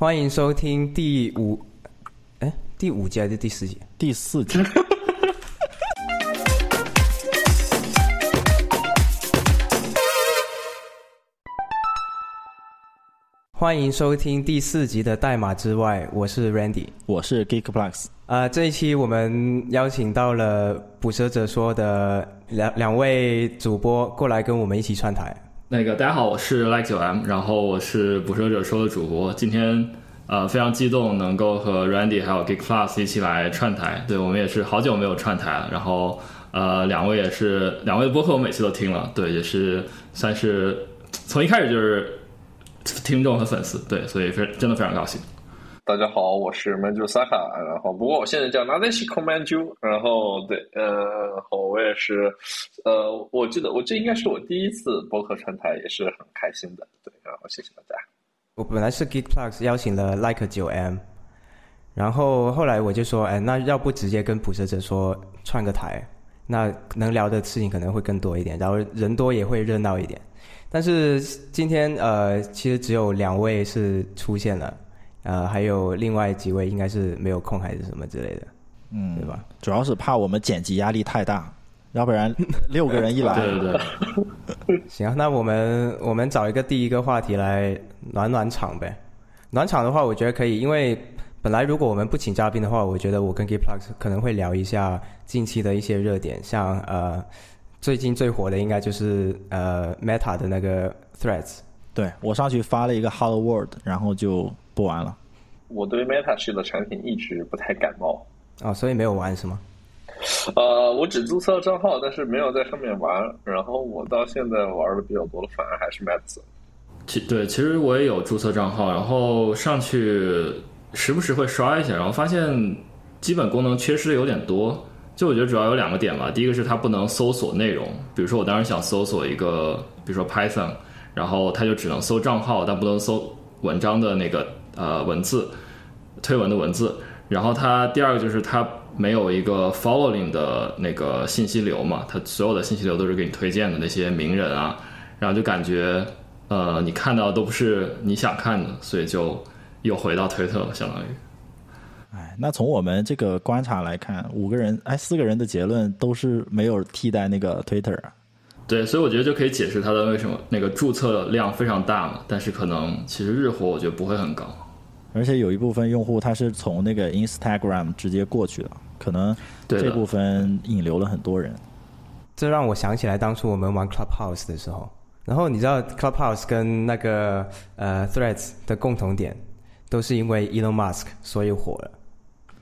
欢迎收听第五，哎，第五集还是第四集？第四集。欢迎收听第四集的代码之外，我是 Randy，我是 Geekplex。啊，这一期我们邀请到了捕蛇者说的两两位主播过来跟我们一起串台。那个大家好，我是 Like 九 M，然后我是捕蛇者说的主播。今天呃非常激动，能够和 Randy 还有 Geekplus 一起来串台。对我们也是好久没有串台了。然后呃两位也是两位的播客，我每次都听了，对，也是算是从一开始就是听众和粉丝，对，所以非真的非常高兴。大家好，我是 Manju Saka，然后不过我现在叫 Nadeshiko Manju，然后对，呃，然后我也是，呃，我记得我这应该是我第一次播客串台，也是很开心的，对，然后谢谢大家。我本来是 Geekplus 邀请了 Like 九 M，然后后来我就说，哎，那要不直接跟捕蛇者说串个台，那能聊的事情可能会更多一点，然后人多也会热闹一点。但是今天呃，其实只有两位是出现了。呃，还有另外几位应该是没有空还是什么之类的，嗯，对吧？主要是怕我们剪辑压力太大，要不然 六个人一来，对对对。行，那我们我们找一个第一个话题来暖暖场呗。暖场的话，我觉得可以，因为本来如果我们不请嘉宾的话，我觉得我跟 Gplus 可能会聊一下近期的一些热点，像呃最近最火的应该就是呃 Meta 的那个 Threads。对我上去发了一个 Hello World，然后就。不玩了，我对 Meta 系的产品一直不太感冒啊，所以没有玩是吗？呃，我只注册了账号，但是没有在上面玩。然后我到现在玩的比较多的，反而还是 Meta。其对，其实我也有注册账号，然后上去时不时会刷一下，然后发现基本功能缺失的有点多。就我觉得主要有两个点吧，第一个是它不能搜索内容，比如说我当时想搜索一个，比如说 Python，然后它就只能搜账号，但不能搜文章的那个。呃，文字推文的文字，然后它第二个就是它没有一个 following 的那个信息流嘛，它所有的信息流都是给你推荐的那些名人啊，然后就感觉呃你看到都不是你想看的，所以就又回到推特了，相当于。哎，那从我们这个观察来看，五个人哎四个人的结论都是没有替代那个 Twitter 啊。对，所以我觉得就可以解释它的为什么那个注册量非常大嘛，但是可能其实日活我觉得不会很高。而且有一部分用户他是从那个 Instagram 直接过去的，可能这部分引流了很多人。这让我想起来当初我们玩 Clubhouse 的时候，然后你知道 Clubhouse 跟那个呃 Threads 的共同点，都是因为 Elon Musk 所以火了。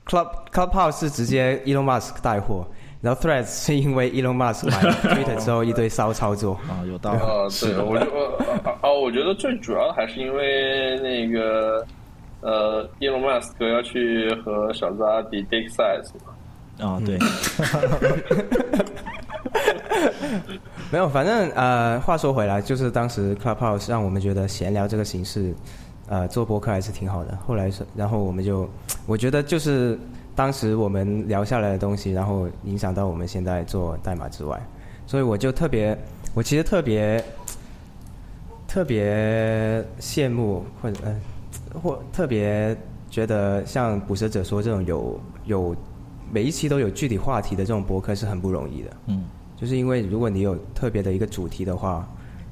Club Clubhouse 是直接 Elon Musk 带货，然后 Threads 是因为 Elon Musk 买 Twitter 之后一堆骚操作啊，有道理啊。对，我觉得啊，我觉得最主要的还是因为那个。呃，伊隆马斯克要去和小扎比 Dick Size 啊，对，没有，反正呃，话说回来，就是当时 Clubhouse 让我们觉得闲聊这个形式，呃，做播客还是挺好的。后来是，然后我们就，我觉得就是当时我们聊下来的东西，然后影响到我们现在做代码之外，所以我就特别，我其实特别特别羡慕或者嗯。或特别觉得像捕蛇者说这种有有每一期都有具体话题的这种博客是很不容易的。嗯，就是因为如果你有特别的一个主题的话，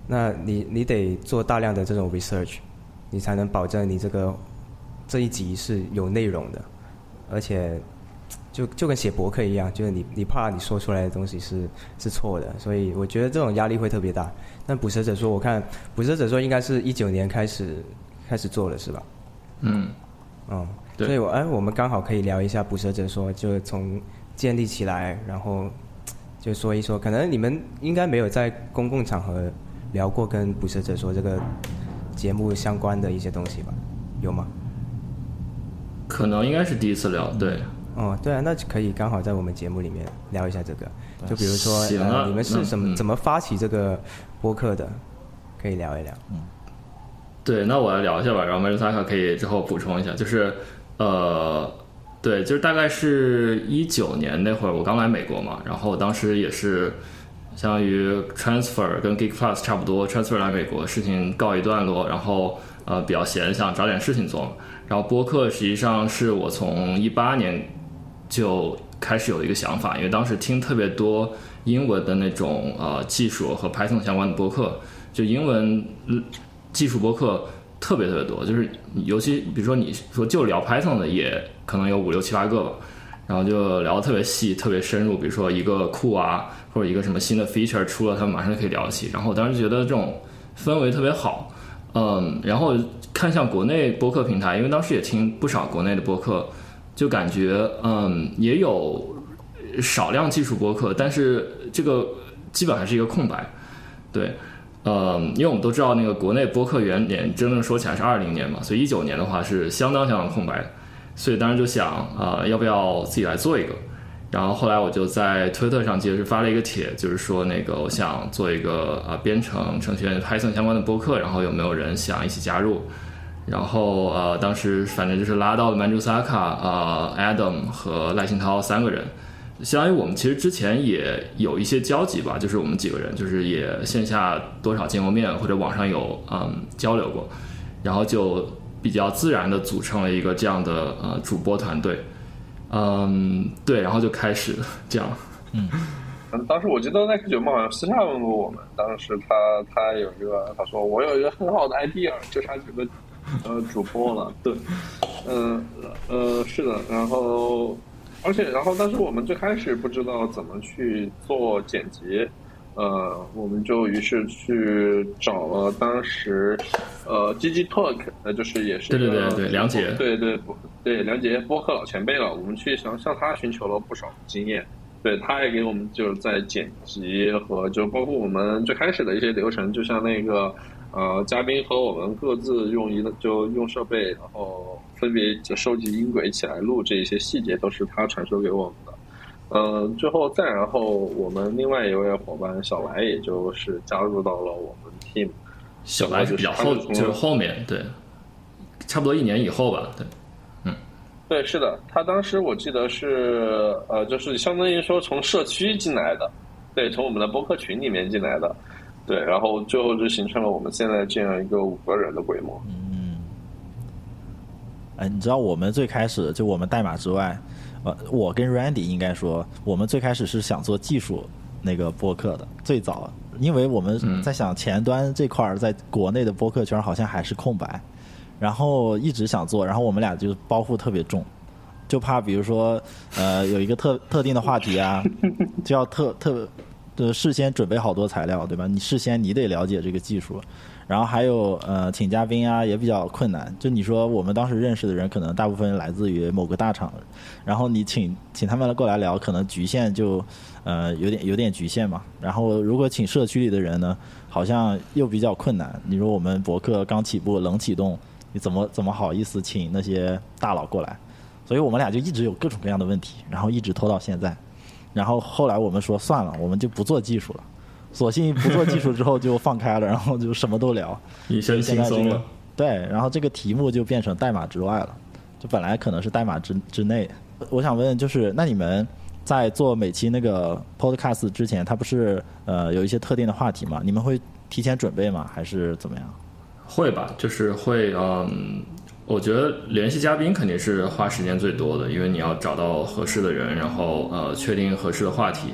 那你你得做大量的这种 research，你才能保证你这个这一集是有内容的，而且就就跟写博客一样，就是你你怕你说出来的东西是是错的，所以我觉得这种压力会特别大。但捕蛇者说，我看捕蛇者说应该是一九年开始开始做了，是吧？嗯，嗯，所以我哎，我们刚好可以聊一下捕蛇者说，就从建立起来，然后就说一说，可能你们应该没有在公共场合聊过跟捕蛇者说这个节目相关的一些东西吧？有吗？可能应该是第一次聊，对。哦，对啊，那就可以刚好在我们节目里面聊一下这个，就比如说你们是怎么怎么发起这个播客的，可以聊一聊。嗯。对，那我来聊一下吧，然后梅鲁萨卡可以之后补充一下，就是，呃，对，就是大概是一九年那会儿，我刚来美国嘛，然后当时也是相当于 transfer 跟 Geek Plus 差不多，transfer 来美国，事情告一段落，然后呃比较闲，想找点事情做。然后播客实际上是我从一八年就开始有一个想法，因为当时听特别多英文的那种呃技术和 Python 相关的播客，就英文技术播客特别特别多，就是尤其比如说你说就聊 Python 的，也可能有五六七八个吧。然后就聊得特别细、特别深入，比如说一个库啊，或者一个什么新的 feature 出了，他们马上就可以聊起。然后我当时觉得这种氛围特别好，嗯，然后看向国内播客平台，因为当时也听不少国内的播客，就感觉嗯也有少量技术播客，但是这个基本还是一个空白，对，嗯，因为我们都知道那个国内播客元年真正说起来是二零年嘛，所以一九年的话是相当相当空白的。所以当时就想啊，要不要自己来做一个？然后后来我就在推特上其实是发了一个帖，就是说那个我想做一个呃编程程序员 Python 相关的播客，然后有没有人想一起加入？然后呃当时反正就是拉到了 Manju Saka、呃 Adam 和赖信涛三个人，相当于我们其实之前也有一些交集吧，就是我们几个人就是也线下多少见过面或者网上有嗯交流过，然后就。比较自然的组成了一个这样的呃主播团队，嗯，对，然后就开始这样，嗯，当时我记得那个九梦好像私下问过我们，当时他他有一个他说我有一个很好的 idea，就差几个呃主播了，对，嗯呃是的，然后而且然后但是我们最开始不知道怎么去做剪辑。呃，我们就于是去找了当时，呃，G G Talk，呃，就是也是对对对对梁杰，对对对梁杰播客老前辈了。我们去向向他寻求了不少经验，对他也给我们就是在剪辑和就包括我们最开始的一些流程，就像那个呃嘉宾和我们各自用一个就用设备，然后分别就收集音轨起来录这一些细节，都是他传授给我们的。嗯，最后再然后，我们另外一位伙伴小白，也就是加入到了我们 team。小白是比较后，就是后面对，差不多一年以后吧，对，嗯，对，是的，他当时我记得是呃，就是相当于说从社区进来的，对，从我们的播客群里面进来的，对，然后最后就形成了我们现在这样一个五个人的规模。嗯，哎，你知道我们最开始就我们代码之外。呃，我跟 Randy 应该说，我们最开始是想做技术那个播客的，最早，因为我们在想前端这块儿在国内的播客圈好像还是空白，然后一直想做，然后我们俩就包袱特别重，就怕比如说呃有一个特特定的话题啊，就要特特的事先准备好多材料，对吧？你事先你得了解这个技术。然后还有呃，请嘉宾啊，也比较困难。就你说我们当时认识的人，可能大部分来自于某个大厂，然后你请请他们过来聊，可能局限就呃有点有点局限嘛。然后如果请社区里的人呢，好像又比较困难。你说我们博客刚起步，冷启动，你怎么怎么好意思请那些大佬过来？所以我们俩就一直有各种各样的问题，然后一直拖到现在。然后后来我们说算了，我们就不做技术了。索性不做技术之后就放开了，然后就什么都聊，一身轻松了。对，然后这个题目就变成代码之外了，就本来可能是代码之之内。我想问，就是那你们在做每期那个 podcast 之前，它不是呃有一些特定的话题吗？你们会提前准备吗？还是怎么样？会吧，就是会嗯，我觉得联系嘉宾肯定是花时间最多的，因为你要找到合适的人，然后呃确定合适的话题。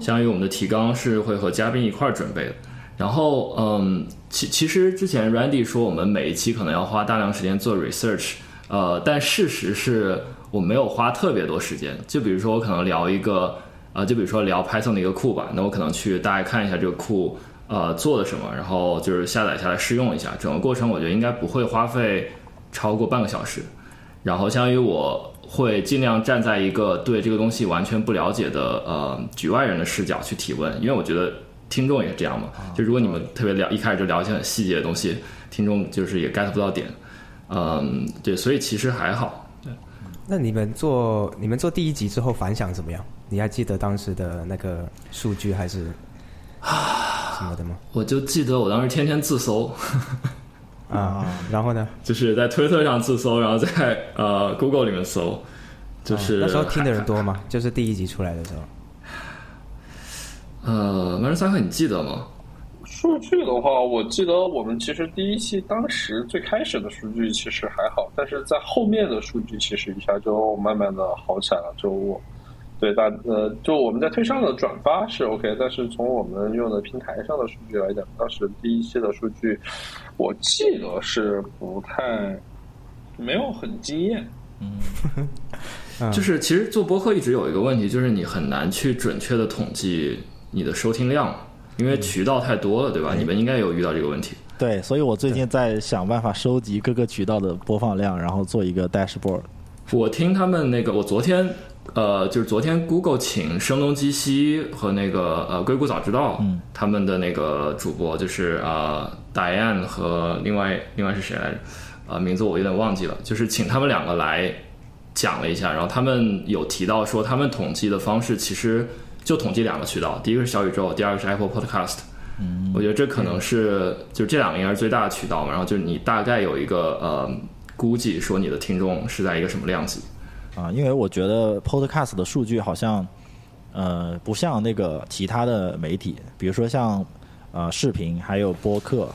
相当于我们的提纲是会和嘉宾一块儿准备的，然后嗯，其其实之前 Randy 说我们每一期可能要花大量时间做 research，呃，但事实是我没有花特别多时间。就比如说我可能聊一个，呃，就比如说聊 Python 的一个库吧，那我可能去大概看一下这个库呃做了什么，然后就是下载下来试用一下，整个过程我觉得应该不会花费超过半个小时，然后相当于我。会尽量站在一个对这个东西完全不了解的呃局外人的视角去提问，因为我觉得听众也是这样嘛。就如果你们特别聊一开始就聊一些很细节的东西，听众就是也 get 不到点。嗯，对，所以其实还好。对。那你们做你们做第一集之后反响怎么样？你还记得当时的那个数据还是啊什么的吗？我就记得我当时天天自搜。啊，然后呢？就是在推特上自搜，然后在呃 Google 里面搜，就是那时候听的人多吗？就是第一集出来的时候。呃，曼彻萨克，你记得吗？数据的话，我记得我们其实第一期当时最开始的数据其实还好，但是在后面的数据其实一下就慢慢的好起来了。就我对大呃，就我们在推上的转发是 OK，但是从我们用的平台上的数据来讲，当时第一期的数据，我记得是不太没有很惊艳。嗯 就是其实做播客一直有一个问题，就是你很难去准确的统计你的收听量，因为渠道太多了，对吧？你们应该有遇到这个问题。对，所以我最近在想办法收集各个渠道的播放量，然后做一个 dashboard。我听他们那个，我昨天呃，就是昨天 Google 请声东击西和那个呃硅谷早知道，嗯他们的那个主播就是呃 Diane 和另外另外是谁来着？呃，名字我有点忘记了，就是请他们两个来讲了一下，然后他们有提到说，他们统计的方式其实就统计两个渠道，第一个是小宇宙，第二个是 Apple Podcast。嗯，我觉得这可能是就这两个应该是最大的渠道嘛，然后就是你大概有一个呃估计说你的听众是在一个什么量级。啊，因为我觉得 Podcast 的数据好像，呃，不像那个其他的媒体，比如说像呃视频，还有播客，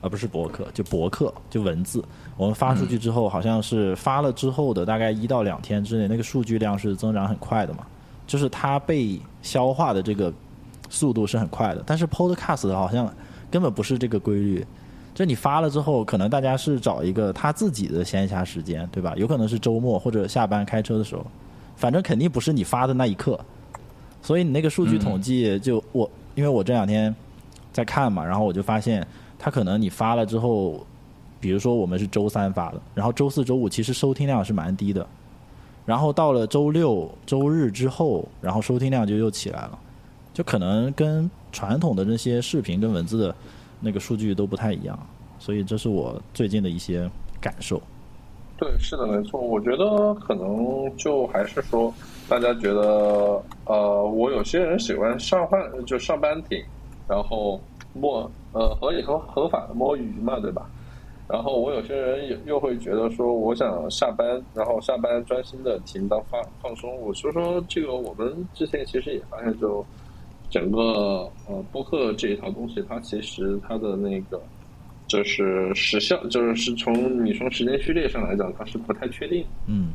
呃不是博客，就博客，就文字。我们发出去之后，好像是发了之后的大概一到两天之内，那个数据量是增长很快的嘛，就是它被消化的这个速度是很快的。但是 Podcast 好像根本不是这个规律，就你发了之后，可能大家是找一个他自己的闲暇时间，对吧？有可能是周末或者下班开车的时候，反正肯定不是你发的那一刻。所以你那个数据统计就我，因为我这两天在看嘛，然后我就发现，他可能你发了之后，比如说我们是周三发的，然后周四周五其实收听量是蛮低的，然后到了周六周日之后，然后收听量就又起来了，就可能跟传统的那些视频跟文字的那个数据都不太一样，所以这是我最近的一些感受。对，是的，没错。我觉得可能就还是说，大家觉得，呃，我有些人喜欢上饭就上班听，然后摸呃合理合合法的摸鱼嘛，对吧？然后我有些人又又会觉得说，我想下班，然后下班专心的听当放放松。我所以说这个，我们之前其实也发现，就整个呃播客这一套东西，它其实它的那个。就是时效，就是是从你从时间序列上来讲，它是不太确定。嗯，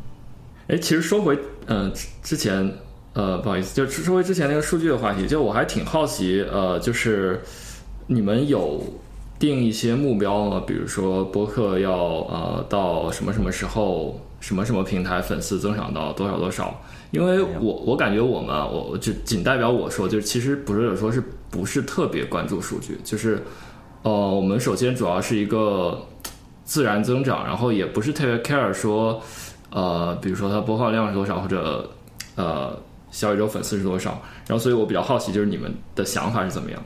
哎，其实说回呃之之前呃不好意思，就说回之前那个数据的话题，就我还挺好奇呃，就是你们有定一些目标吗？比如说播客要呃到什么什么时候，什么什么平台粉丝增长到多少多少？因为我我感觉我们啊我就仅代表我说，就是其实不是说是不是特别关注数据，就是。呃，我们首先主要是一个自然增长，然后也不是特别 care 说，呃，比如说它播放量是多少，或者呃小宇宙粉丝是多少，然后所以我比较好奇，就是你们的想法是怎么样？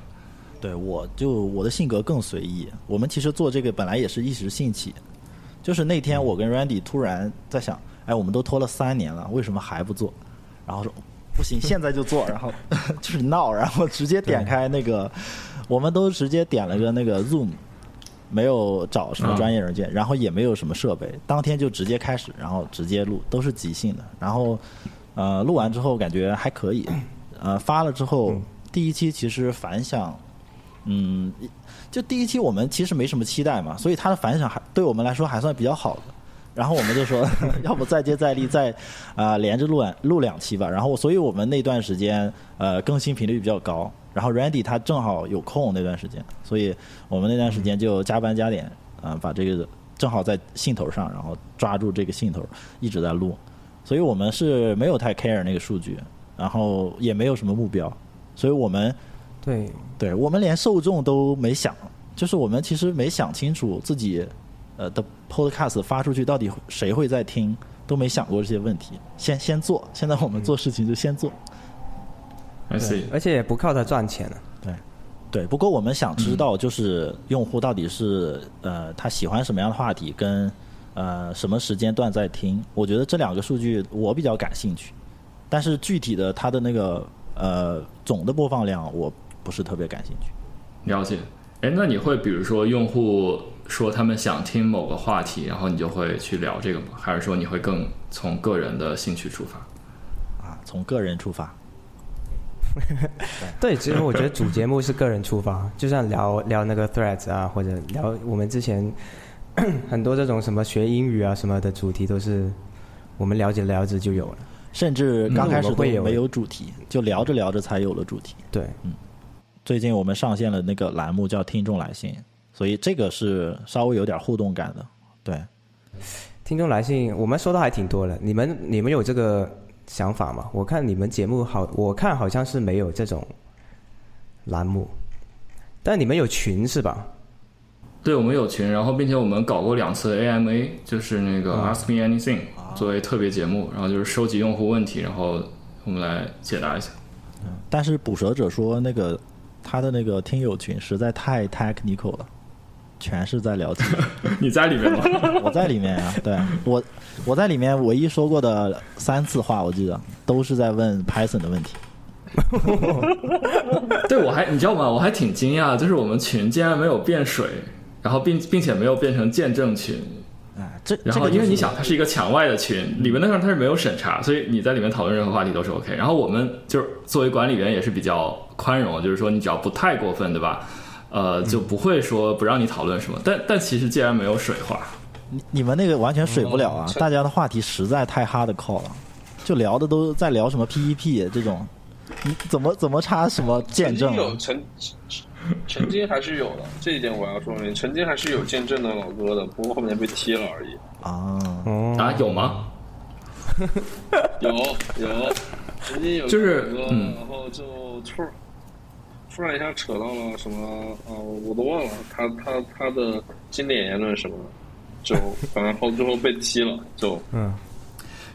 对，我就我的性格更随意。我们其实做这个本来也是一时兴起，就是那天我跟 Randy 突然在想，哎，我们都拖了三年了，为什么还不做？然后说不行，现在就做，然后 就是闹，然后直接点开那个。我们都直接点了个那个 Zoom，没有找什么专业软件，然后也没有什么设备，当天就直接开始，然后直接录，都是即兴的。然后，呃，录完之后感觉还可以，呃，发了之后，第一期其实反响，嗯，就第一期我们其实没什么期待嘛，所以它的反响还对我们来说还算比较好的。然后我们就说，要不再接再厉，再啊连着录两录两期吧。然后，所以我们那段时间呃更新频率比较高。然后 Randy 他正好有空那段时间，所以我们那段时间就加班加点，啊，把这个正好在兴头上，然后抓住这个兴头一直在录，所以我们是没有太 care 那个数据，然后也没有什么目标，所以我们对对我们连受众都没想，就是我们其实没想清楚自己呃的 Podcast 发出去到底谁会在听，都没想过这些问题，先先做，现在我们做事情就先做。See，而且也不靠它赚钱了。对，对。不过我们想知道，就是用户到底是呃他喜欢什么样的话题，跟呃什么时间段在听。我觉得这两个数据我比较感兴趣，但是具体的它的那个呃总的播放量我不是特别感兴趣。了解。哎，那你会比如说用户说他们想听某个话题，然后你就会去聊这个吗？还是说你会更从个人的兴趣出发？啊，从个人出发。对，其实我觉得主节目是个人出发，就像聊聊那个 Threads 啊，或者聊我们之前 很多这种什么学英语啊什么的主题，都是我们了解聊着就有了。甚至刚开始会有没有主题，就聊着聊着才有了主题。对，嗯最近我们上线了那个栏目叫“听众来信”，所以这个是稍微有点互动感的。对，听众来信我们收到还挺多的，你们你们有这个想法吗？我看你们节目好，我看好像是没有这种栏目，但你们有群是吧？对，我们有群，然后并且我们搞过两次 AMA，就是那个 Ask Me Anything，、作为特别节目，然后就是收集用户问题，然后我们来解答一下。但是捕蛇者说那个他的那个听友群实在太 technical 了，全是在聊天。你在里面吗？我在里面啊，对我我在里面唯一说过的三次话，我记得都是在问 Python 的问题。对，我还你知道吗？我还挺惊讶，就是我们群竟然没有变水，然后并并且没有变成见证群。哎，这然后因为你想，它是一个墙外的群，里面的上它是没有审查，所以你在里面讨论任何话题都是 OK。然后我们就是作为管理员也是比较宽容，就是说你只要不太过分，对吧？呃，就不会说不让你讨论什么。但但其实既然没有水话，你你们那个完全水不了啊！嗯大家的话题实在太 hard call 了，就聊的都在聊什么 PEP 这种，你怎么怎么插什么见证啊？曾经有曾曾经还是有的，这一点我要说明，曾经还是有见证的老哥的，不过后面被踢了而已。啊？哦，啊，有吗？有有，曾经有就是嗯然后就突然突然一下扯到了什么啊、我都忘了他他他的经典言论什么，就 反正后最后被踢了，就嗯，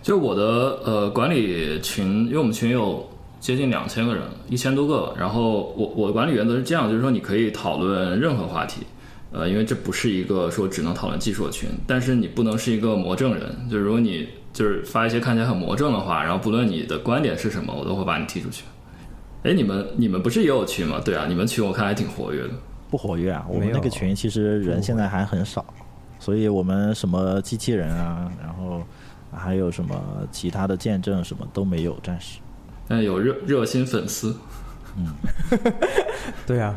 就是我的呃管理群，因为我们群有接近两千个人，一千多个。然后我我的管理原则是这样，就是说你可以讨论任何话题，呃，因为这不是一个说只能讨论技术的群，但是你不能是一个魔怔人。就是如果你就是发一些看起来很魔怔的话，然后不论你的观点是什么，我都会把你踢出去。哎，你们你们不是也有群吗？对啊，你们群我看还挺活跃的。不活跃啊！我们那个群其实人现在还很少，所以我们什么机器人啊，然后还有什么其他的见证什么都没有，暂时。但有热热心粉丝，嗯 对啊，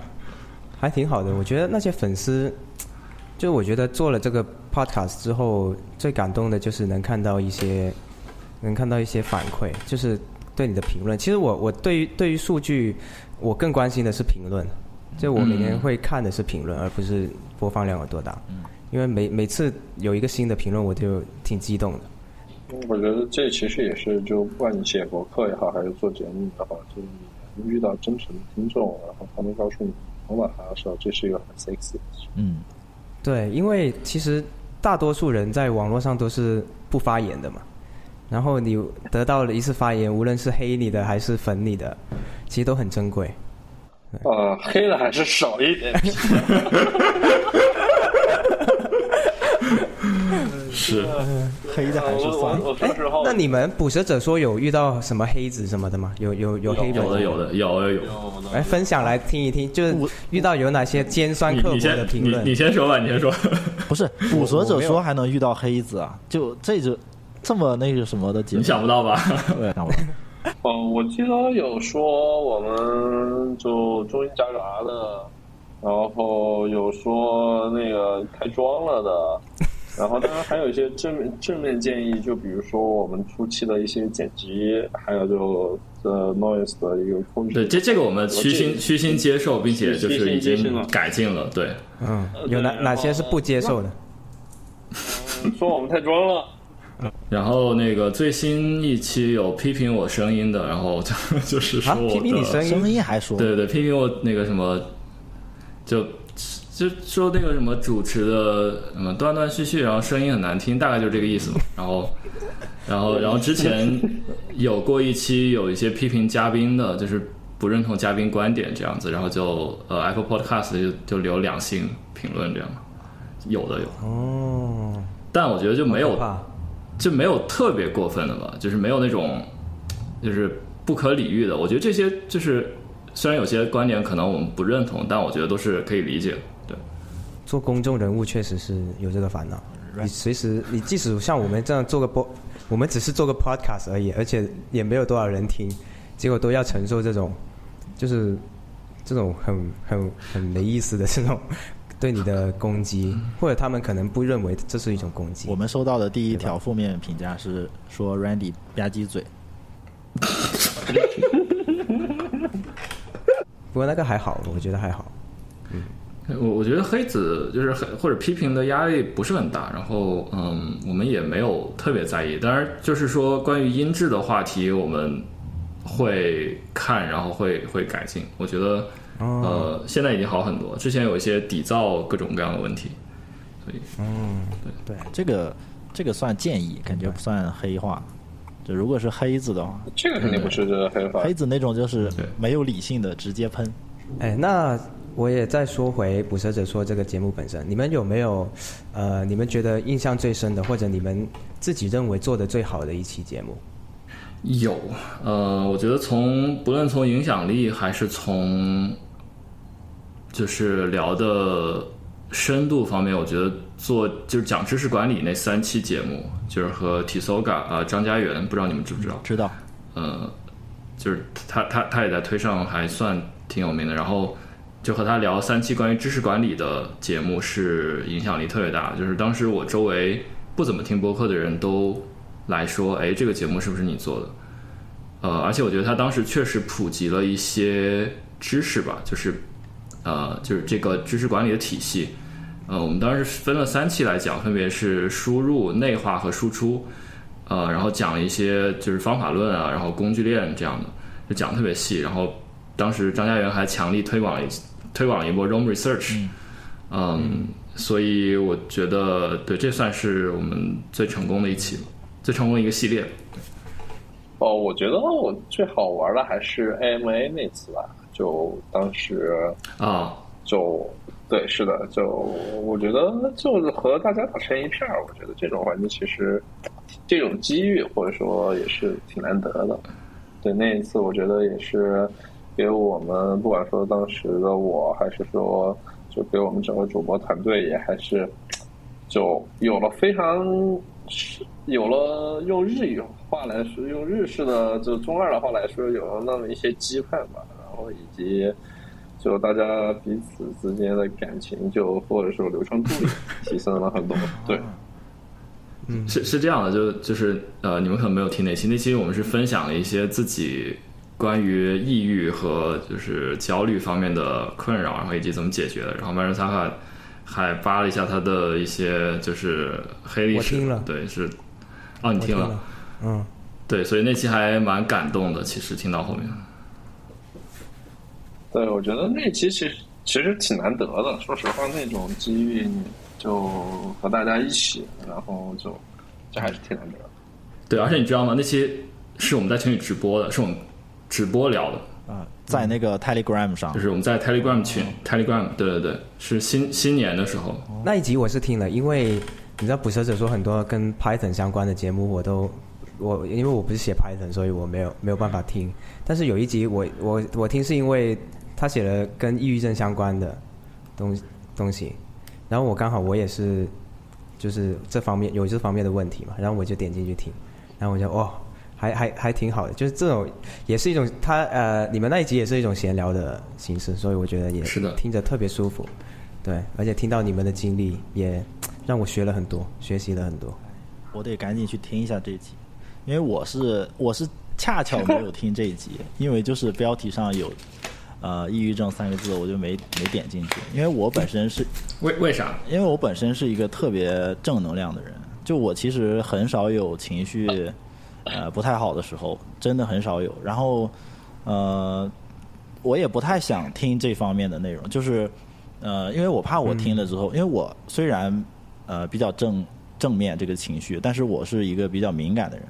还挺好的。我觉得那些粉丝，就我觉得做了这个 podcast 之后，最感动的就是能看到一些，能看到一些反馈，就是对你的评论。其实我我对于对于数据，我更关心的是评论。就我每年会看的是评论，而不是播放量有多大。因为每每次有一个新的评论，我就挺激动的。我觉得这其实也是，就不管你写博客也好，还是做节目也好，就是你遇到真诚的听众，然后他们告诉你想法的时候，这是一个很 sexy 的事。嗯，对，因为其实大多数人在网络上都是不发言的嘛，然后你得到了一次发言，无论是黑你的还是粉你的，其实都很珍贵。啊，黑的还是少一点。是黑的还是我算那你们捕蛇者说有遇到什么黑子什么的吗？有有有黑粉？有的有的有有有。有的来分享来听一听，就是遇到有哪些尖酸刻薄的评论你？先说吧，你先说。不是捕蛇者说还能遇到黑子啊？就这就这么那个什么的节目，你想不到吧？对，想不到。哦，我记得有说我们就中英夹杂的，然后有说那个太装了的，然后当然还有一些正面正面建议，就比如说我们初期的一些剪辑，还有就呃 noise 的一个控制。对，这这个我们虚心虚心接受，并且就是已经改进了。对，嗯，有哪哪些是不接受的？说我们太装了。然后那个最新一期有批评我声音的，然后就 就是说啊，我的批评你声音？声音还说，对对对，批评我那个什么，就就说那个什么主持的什么断断续续，然后声音很难听，大概就是这个意思嘛。然后，然后，然后之前有过一期有一些批评嘉宾的，就是不认同嘉宾观点这样子，然后就呃 Apple Podcast 就就留两星评论这样，有的有，哦，但我觉得就没有就没有特别过分的吧，就是没有那种就是不可理喻的。我觉得这些就是虽然有些观点可能我们不认同，但我觉得都是可以理解的。对，做公众人物确实是有这个烦恼。你随时，你即使像我们这样做个播，我们只是做个 podcast 而已，而且也没有多少人听，结果都要承受这种就是这种很很很没意思的这种对你的攻击，或者他们可能不认为这是一种攻击。我们收到的第一条负面评价是说 Randy 吧唧嘴，不过那个还好，我觉得还好。嗯我我觉得黑子就是很或者批评的压力不是很大，然后嗯，我们也没有特别在意。当然，就是说关于音质的话题，我们会看，然后会会改进。我觉得哦，呃，现在已经好很多，之前有一些底噪各种各样的问题，所以嗯对对这个这个算建议，感觉不算黑话。就如果是黑子的话，这个肯定不是这黑话。黑子那种就是没有理性的直接喷。哎，那我也再说回捕蛇者说这个节目本身，你们有没有呃，你们觉得印象最深的，或者你们自己认为做的最好的一期节目？有，呃，我觉得从不论从影响力还是从就是聊的深度方面，我觉得做就是讲知识管理那三期节目，就是和 Tisoga 啊、张家元，不知道你们知不知道？知道，呃，就是他他他也在推上还算挺有名的，然后就和他聊三期关于知识管理的节目是影响力特别大，就是当时我周围不怎么听播客的人都来说，哎，这个节目是不是你做的？呃，而且我觉得他当时确实普及了一些知识吧，就是呃，就是这个知识管理的体系。呃，我们当时分了三期来讲，分别是输入、内化和输出。呃，然后讲了一些就是方法论啊，然后工具链这样的，就讲特别细。然后当时张家元还强力推广了一推广了一波 Roam Research，嗯所以我觉得对，这算是我们最成功的一期了，最成功的一个系列。哦，我觉得我最好玩的还是 AMA 那次吧，就当时啊，就对，是的，就我觉得就是和大家打成一片儿，我觉得这种环境其实这种机遇或者说也是挺难得的。对，那一次我觉得也是给我们不管说当时的我，还是说就给我们整个主播团队也还是就有了非常有了用日语话来说，用日式的就中二的话来说，有了那么一些羁绊吧，然后以及。就大家彼此之间的感情，就或者说流畅度也提升了很多。对，嗯是是这样的，就就是呃，你们可能没有听那期，那期我们是分享了一些自己关于抑郁和就是焦虑方面的困扰，然后以及怎么解决的。然后曼人萨卡还扒了一下他的一些就是黑历史，我听了对，是哦，你听了，嗯，对，所以那期还蛮感动的。其实听到后面，对，我觉得那期其实其实挺难得的。说实话，那种机遇，就和大家一起，然后就这还是挺难得的。对，而且你知道吗？那期是我们在群里直播的，是我们直播聊的，啊，在那个 Telegram 上就是我们在 Telegram 群、Telegram，对对对，是新新年的时候，那一集我是听了，因为你知道捕蛇者说很多跟 Python 相关的节目我都我因为我不是写 Python，所以我没有没有办法听。但是有一集我我我听是因为他写了跟抑郁症相关的东东西，然后我刚好我也是就是这方面有这方面的问题嘛，然后我就点进去听，然后我就哦。还还还挺好的，就是这种也是一种他呃，你们那一集也是一种闲聊的形式，所以我觉得也是的听着特别舒服。对，而且听到你们的经历，也让我学了很多，学习了很多。我得赶紧去听一下这一集，因为我是我是恰巧没有听这一集，因为就是标题上有呃抑郁症三个字，我就没没点进去，因为我本身是为为啥？因为我本身是一个特别正能量的人，就我其实很少有情绪呃不太好的时候，真的很少有。然后呃，我也不太想听这方面的内容，就是呃，因为我怕我听了之后，因为我虽然呃比较正正面这个情绪，但是我是一个比较敏感的人，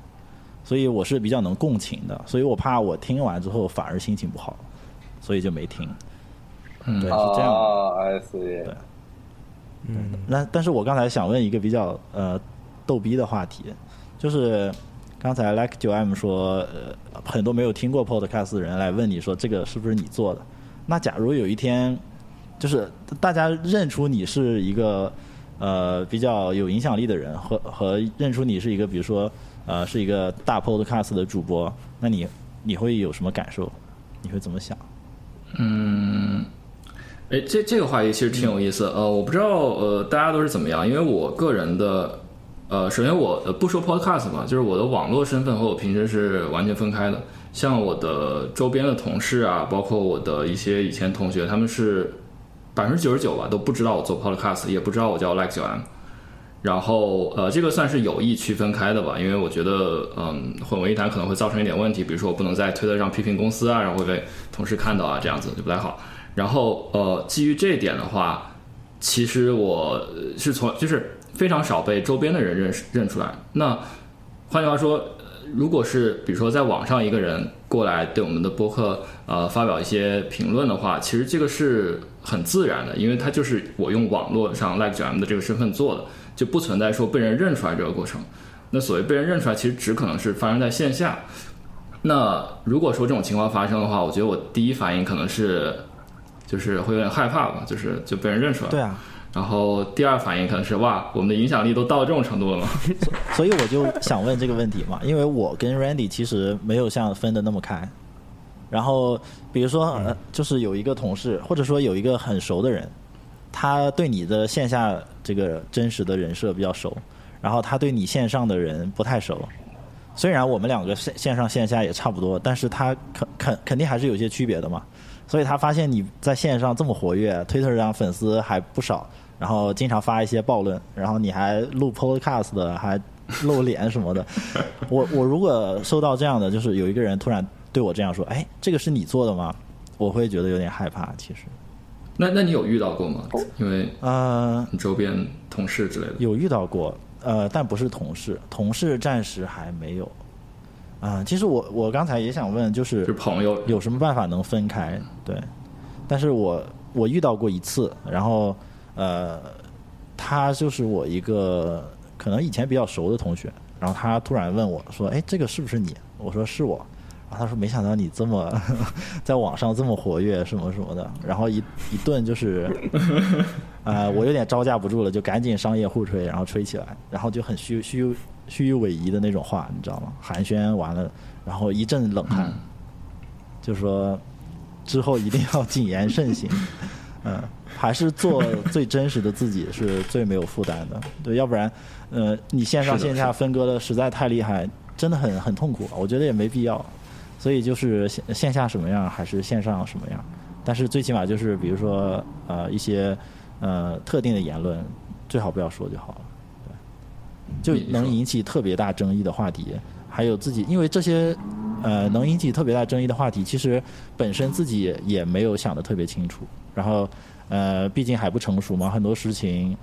所以我是比较能共情的，所以我怕我听完之后反而心情不好，所以就没听。嗯对，是这样的。啊，I see。对嗯，那但是我刚才想问一个比较呃逗逼的话题，就是刚才 Like 九 M 说，呃，很多没有听过 Podcast 的人来问你说这个是不是你做的？那假如有一天，就是大家认出你是一个呃比较有影响力的人，和和认出你是一个比如说呃是一个大 Podcast 的主播，那你你会有什么感受？你会怎么想？嗯，哎，这这个话题其实挺有意思。呃，我不知道呃大家都是怎么样，因为我个人的呃，首先我呃不说 podcast 嘛，就是我的网络身份和我平时是完全分开的。像我的周边的同事啊，包括我的一些以前同学，他们是百分之九十九吧都不知道我做 podcast，也不知道我叫 Like 九 M。然后呃，这个算是有意区分开的吧，因为我觉得嗯混为一谈可能会造成一点问题，比如说我不能在推特上批评公司啊，然后会被同事看到啊，这样子就不太好。然后呃，基于这一点的话，其实我是从就是非常少被周边的人认识认出来。那换句话说。如果是比如说在网上一个人过来对我们的播客呃发表一些评论的话，其实这个是很自然的，因为他就是我用网络上 Like 九 M 的这个身份做的，就不存在说被人认出来这个过程。那所谓被人认出来，其实只可能是发生在线下。那如果说这种情况发生的话，我觉得我第一反应可能是就是会有点害怕吧，就是就被人认出来。对啊。然后第二反应可能是哇，我们的影响力都到这种程度了吗？所以我就想问这个问题嘛，因为我跟 Randy 其实没有像分的那么开。然后比如说，呃，就是有一个同事，或者说有一个很熟的人，他对你的线下这个真实的人设比较熟，然后他对你线上的人不太熟。虽然我们两个线线上线下也差不多，但是他肯肯肯定还是有些区别的嘛。所以他发现你在线上这么活跃，Twitter 上粉丝还不少。然后经常发一些暴论，然后你还录 podcast 的，还露脸什么的。我我如果收到这样的，就是有一个人突然对我这样说：“哎，这个是你做的吗？”我会觉得有点害怕。其实，那那你有遇到过吗？因为呃，你周边同事之类的有遇到过，呃，但不是同事，同事暂时还没有。啊，其实我我刚才也想问，就是朋友有什么办法能分开？对，但是我我遇到过一次，然后。呃，他就是我一个可能以前比较熟的同学，然后他突然问我说：“哎，这个是不是你？”我说：“是我。”然后他说：“没想到你这么 在网上这么活跃，什么什么的。”然后一一顿就是，啊，我有点招架不住了，就赶紧商业互吹，然后吹起来，然后就很虚虚虚与委蛇的那种话，你知道吗？寒暄完了，然后一阵冷汗，就说之后一定要谨言慎行，嗯。还是做最真实的自己是最没有负担的，对，要不然，呃，你线上线下分割的实在太厉害，真的很很痛苦，我觉得也没必要。所以就是线线下什么样还是线上什么样，但是最起码就是比如说呃一些呃特定的言论最好不要说就好了，对，就能引起特别大争议的话题，还有自己因为这些呃能引起特别大争议的话题，其实本身自己也没有想的特别清楚，然后。呃，毕竟还不成熟嘛，很多事情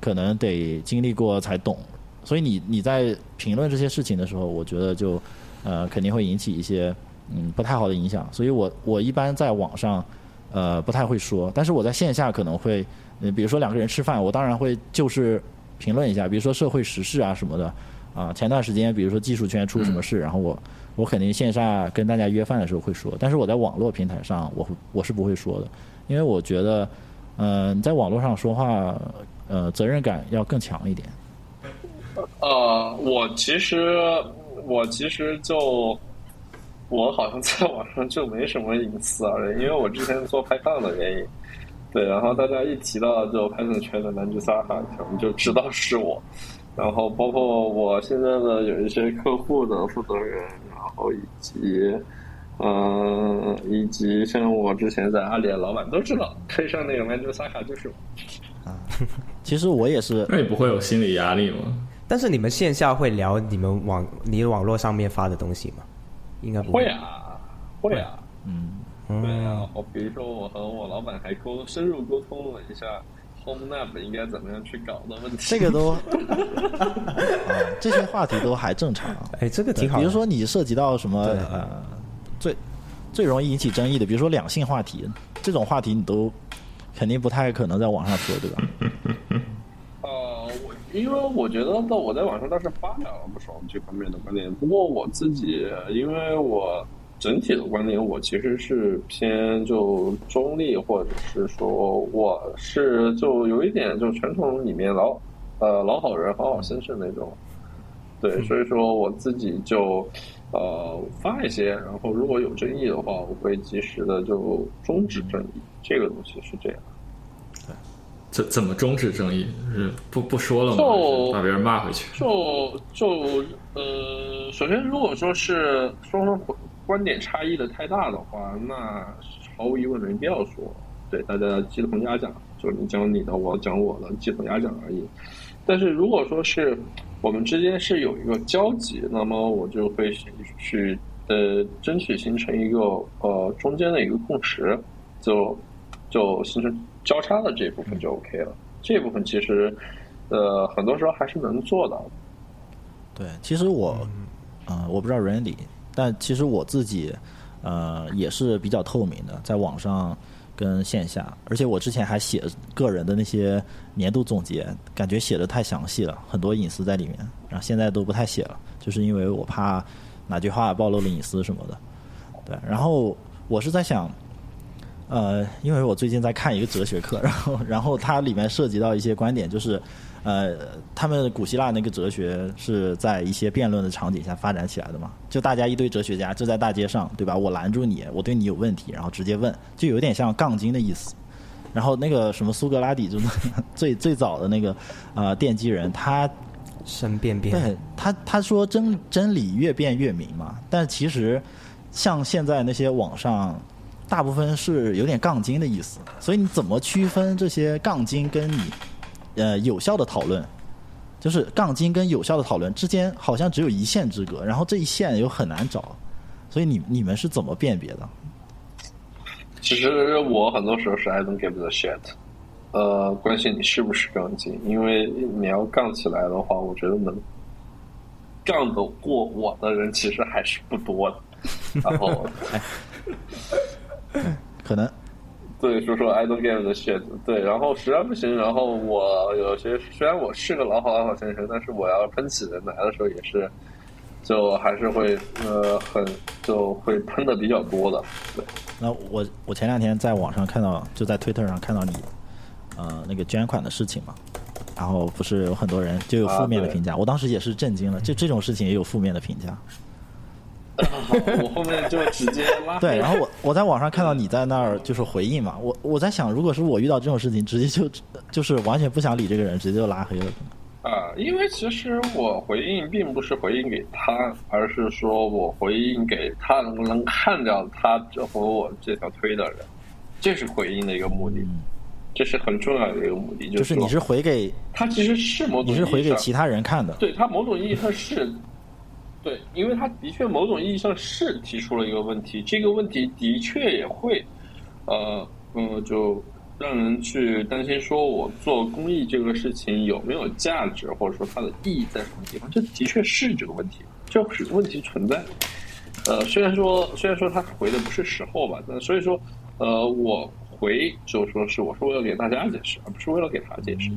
可能得经历过才懂。所以你你在评论这些事情的时候，我觉得就呃肯定会引起一些嗯不太好的影响。所以我我一般在网上呃不太会说，但是我在线下可能会，比如说两个人吃饭，我当然会就是评论一下，比如说社会时事啊什么的啊。前段时间比如说技术圈出什么事，然后我我肯定线下跟大家约饭的时候会说，但是我在网络平台上我我是不会说的，因为我觉得。嗯，在网络上说话，呃，责任感要更强一点。呃，我其实，我其实就，我好像在网上就没什么隐私而已，因为我之前做拍档的原因。对，然后大家一提到就拍档圈的男主撒哈，可能就知道是我。然后包括我现在的有一些客户的负责人，然后以及。嗯，以及像我之前在阿里的老板都知道，推上那个 Manager 萨卡就是我。啊，其实我也是。那你不会有心理压力吗？但是你们线下会聊你们网你网络上面发的东西吗？应该不会啊，会啊，嗯，对啊。我比如说，我和我老板还沟深入沟通了一下 Home Lab 应该怎么样去搞的问题。这个都，这些话题都还正常。哎，这个挺好。比如说你涉及到什么呃。最最容易引起争议的，比如说两性话题，这种话题你都肯定不太可能在网上说，对吧？呃，我因为我觉得，我在网上倒是发表了不少这方面的观点。不过我自己，因为我整体的观点，我其实是偏就中立，或者是说我是就有一点就传统里面老呃老好人好好先生那种。对，所以说我自己就呃发一些，然后如果有争议的话，我会及时的就终止争议。这个东西是这样。怎怎么终止争议？是不不说了吗？就把别人骂回去？就就呃，首先如果说是双方观点差异的太大的话，那毫无疑问没必要说。对，大家鸡同鸭讲，就你讲你的，我讲我的，鸡同鸭讲而已。但是如果说是我们之间是有一个交集，那么我就会去呃争取形成一个呃中间的一个共识，就就形成。交叉的这部分就 OK 了，这部分其实，呃，很多时候还是能做到的。对，其实我，嗯，我不知道 Randy，但其实我自己，呃，也是比较透明的，在网上跟线下，而且我之前还写个人的那些年度总结，感觉写的太详细了，很多隐私在里面，然后现在都不太写了，就是因为我怕哪句话暴露了隐私什么的。对，然后我是在想。呃，因为我最近在看一个哲学课，然后然后它里面涉及到一些观点，就是呃，他们古希腊那个哲学是在一些辩论的场景下发展起来的嘛，就大家一堆哲学家就在大街上，对吧？我拦住你，我对你有问题，然后直接问，就有点像杠精的意思。然后那个什么苏格拉底，就是最最早的那个呃奠基人，他申辩辩，对他他说真真理越辩越明嘛，但其实像现在那些网上。大部分是有点杠精的意思，所以你怎么区分这些杠精跟你呃有效的讨论？就是杠精跟有效的讨论之间好像只有一线之隔，然后这一线又很难找，所以你你们是怎么辨别的？其实我很多时候是 I don't give a shit，呃，关心你是不是杠精，因为你要杠起来的话，我觉得能杠得过我的人其实还是不多的，然后。可能，对，说说 I don't give the shit，对，然后实在不行，然后我有些虽然我是个老好老好先生，但是我要喷起人来的时候也是，就还是会呃很就会喷的比较多的。对，那我我前两天在网上看到，就在推特上看到你呃那个捐款的事情嘛，然后不是有很多人就有负面的评价，我当时也是震惊了，就这种事情也有负面的评价。我后面就直接拉。对，然后我我在网上看到你在那儿就是回应嘛，我我在想，如果是我遇到这种事情，直接就就是完全不想理这个人，直接就拉黑了。啊，因为其实我回应并不是回应给他，而是说我回应给他能不能看到他和我这条推的人，这是回应的一个目的，这是很重要的一个目的，就是你是回给他，其实是某种你是回给其他人看的，对他某种意义他是。对，因为他的确某种意义上是提出了一个问题，这个问题的确也会，呃，嗯，就让人去担心，说我做公益这个事情有没有价值，或者说它的意义在什么地方？这的确是这个问题，就是问题存在。呃，虽然说虽然说他回的不是时候吧，但所以说，呃，我回就说是我是为了给大家解释，而不是为了给他解释。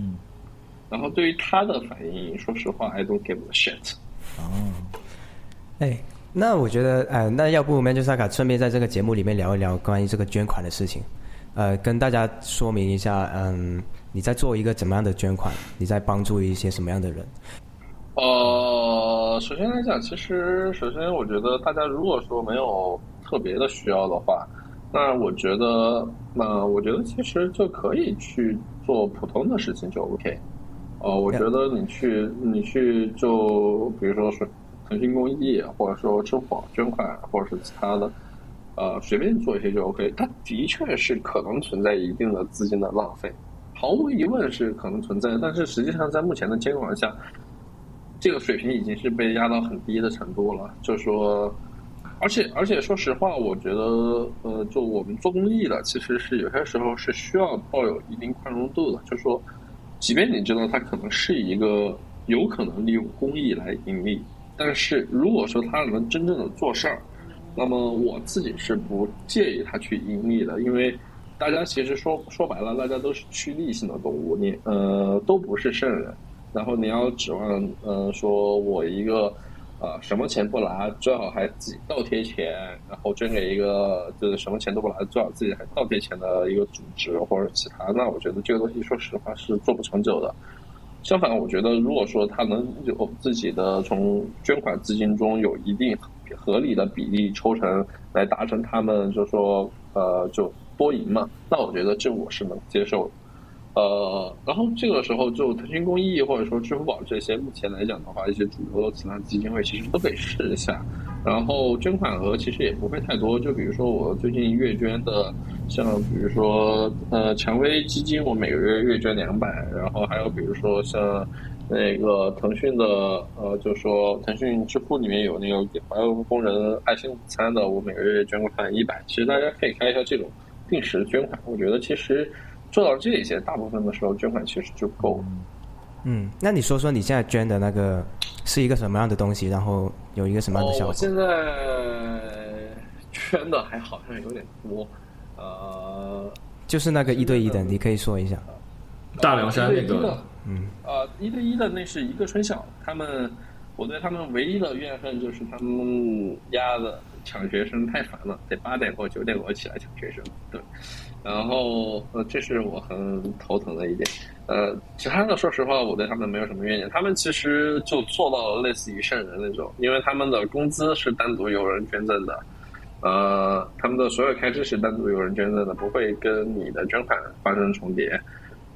然后对于他的反应，说实话，I don't give a shit。哦。哎，那我觉得，呃，那要不 Manjusaka 顺便在这个节目里面聊一聊关于这个捐款的事情，呃，跟大家说明一下，嗯，你在做一个怎么样的捐款？你在帮助一些什么样的人？呃，首先来讲，其实首先我觉得大家如果说没有特别的需要的话，那我觉得，那我觉得其实就可以去做普通的事情就 OK。呃，我觉得你去你去就比如说是。腾讯公益，或者说支付宝捐款，或者是其他的，呃，随便做一些就 OK。它的确是可能存在一定的资金的浪费，毫无疑问是可能存在。但是实际上，在目前的监管下，这个水平已经是被压到很低的程度了。就说，而且而且说实话，我觉得，呃，就我们做公益的，其实是有些时候是需要抱有一定宽容度的。就说，即便你知道它可能是一个有可能利用公益来盈利。但是如果说他能真正的做事儿，那么我自己是不介意他去盈利的，因为大家其实说说白了，大家都是趋利性的动物，你呃都不是圣人，然后你要指望呃说我一个啊什么钱不拿，最好还自己倒贴钱，然后捐给一个就是什么钱都不拿，最好自己还倒贴钱的一个组织或者其他，那我觉得这个东西说实话是做不长久的。相反，我觉得如果说他能有自己的从捐款资金中有一定合理的比例抽成来达成他们就说呃就多赢嘛，那我觉得这我是能接受的。呃，然后这个时候就腾讯公益或者说支付宝这些，目前来讲的话，一些主流的慈善基金会其实都可以试一下。然后捐款额其实也不会太多，就比如说我最近月捐的，像比如说呃蔷薇基金，我每个月月捐两百，然后还有比如说像那个腾讯的呃，就说腾讯支付里面有那个给怀孕工人爱心午餐的，我每个月捐款一百。其实大家可以开一下这种定时捐款，我觉得其实。做到这些，大部分的时候捐款其实就够了。嗯，那你说说你现在捐的那个是一个什么样的东西？然后有一个什么样的效果？我现在捐的还好像有点多，呃，就是那个一对一的，你可以说一下。大凉山那个，嗯，呃，一对一的那是一个春晓，他们，我对他们唯一的怨恨就是他们丫的抢学生太烦了，得八点过九点多起来抢学生，对。然后，呃，这是我很头疼的一点。呃，其他的，说实话，我对他们没有什么怨言。他们其实就做到了类似于圣人那种，因为他们的工资是单独有人捐赠的，呃，他们的所有开支是单独有人捐赠的，不会跟你的捐款发生重叠。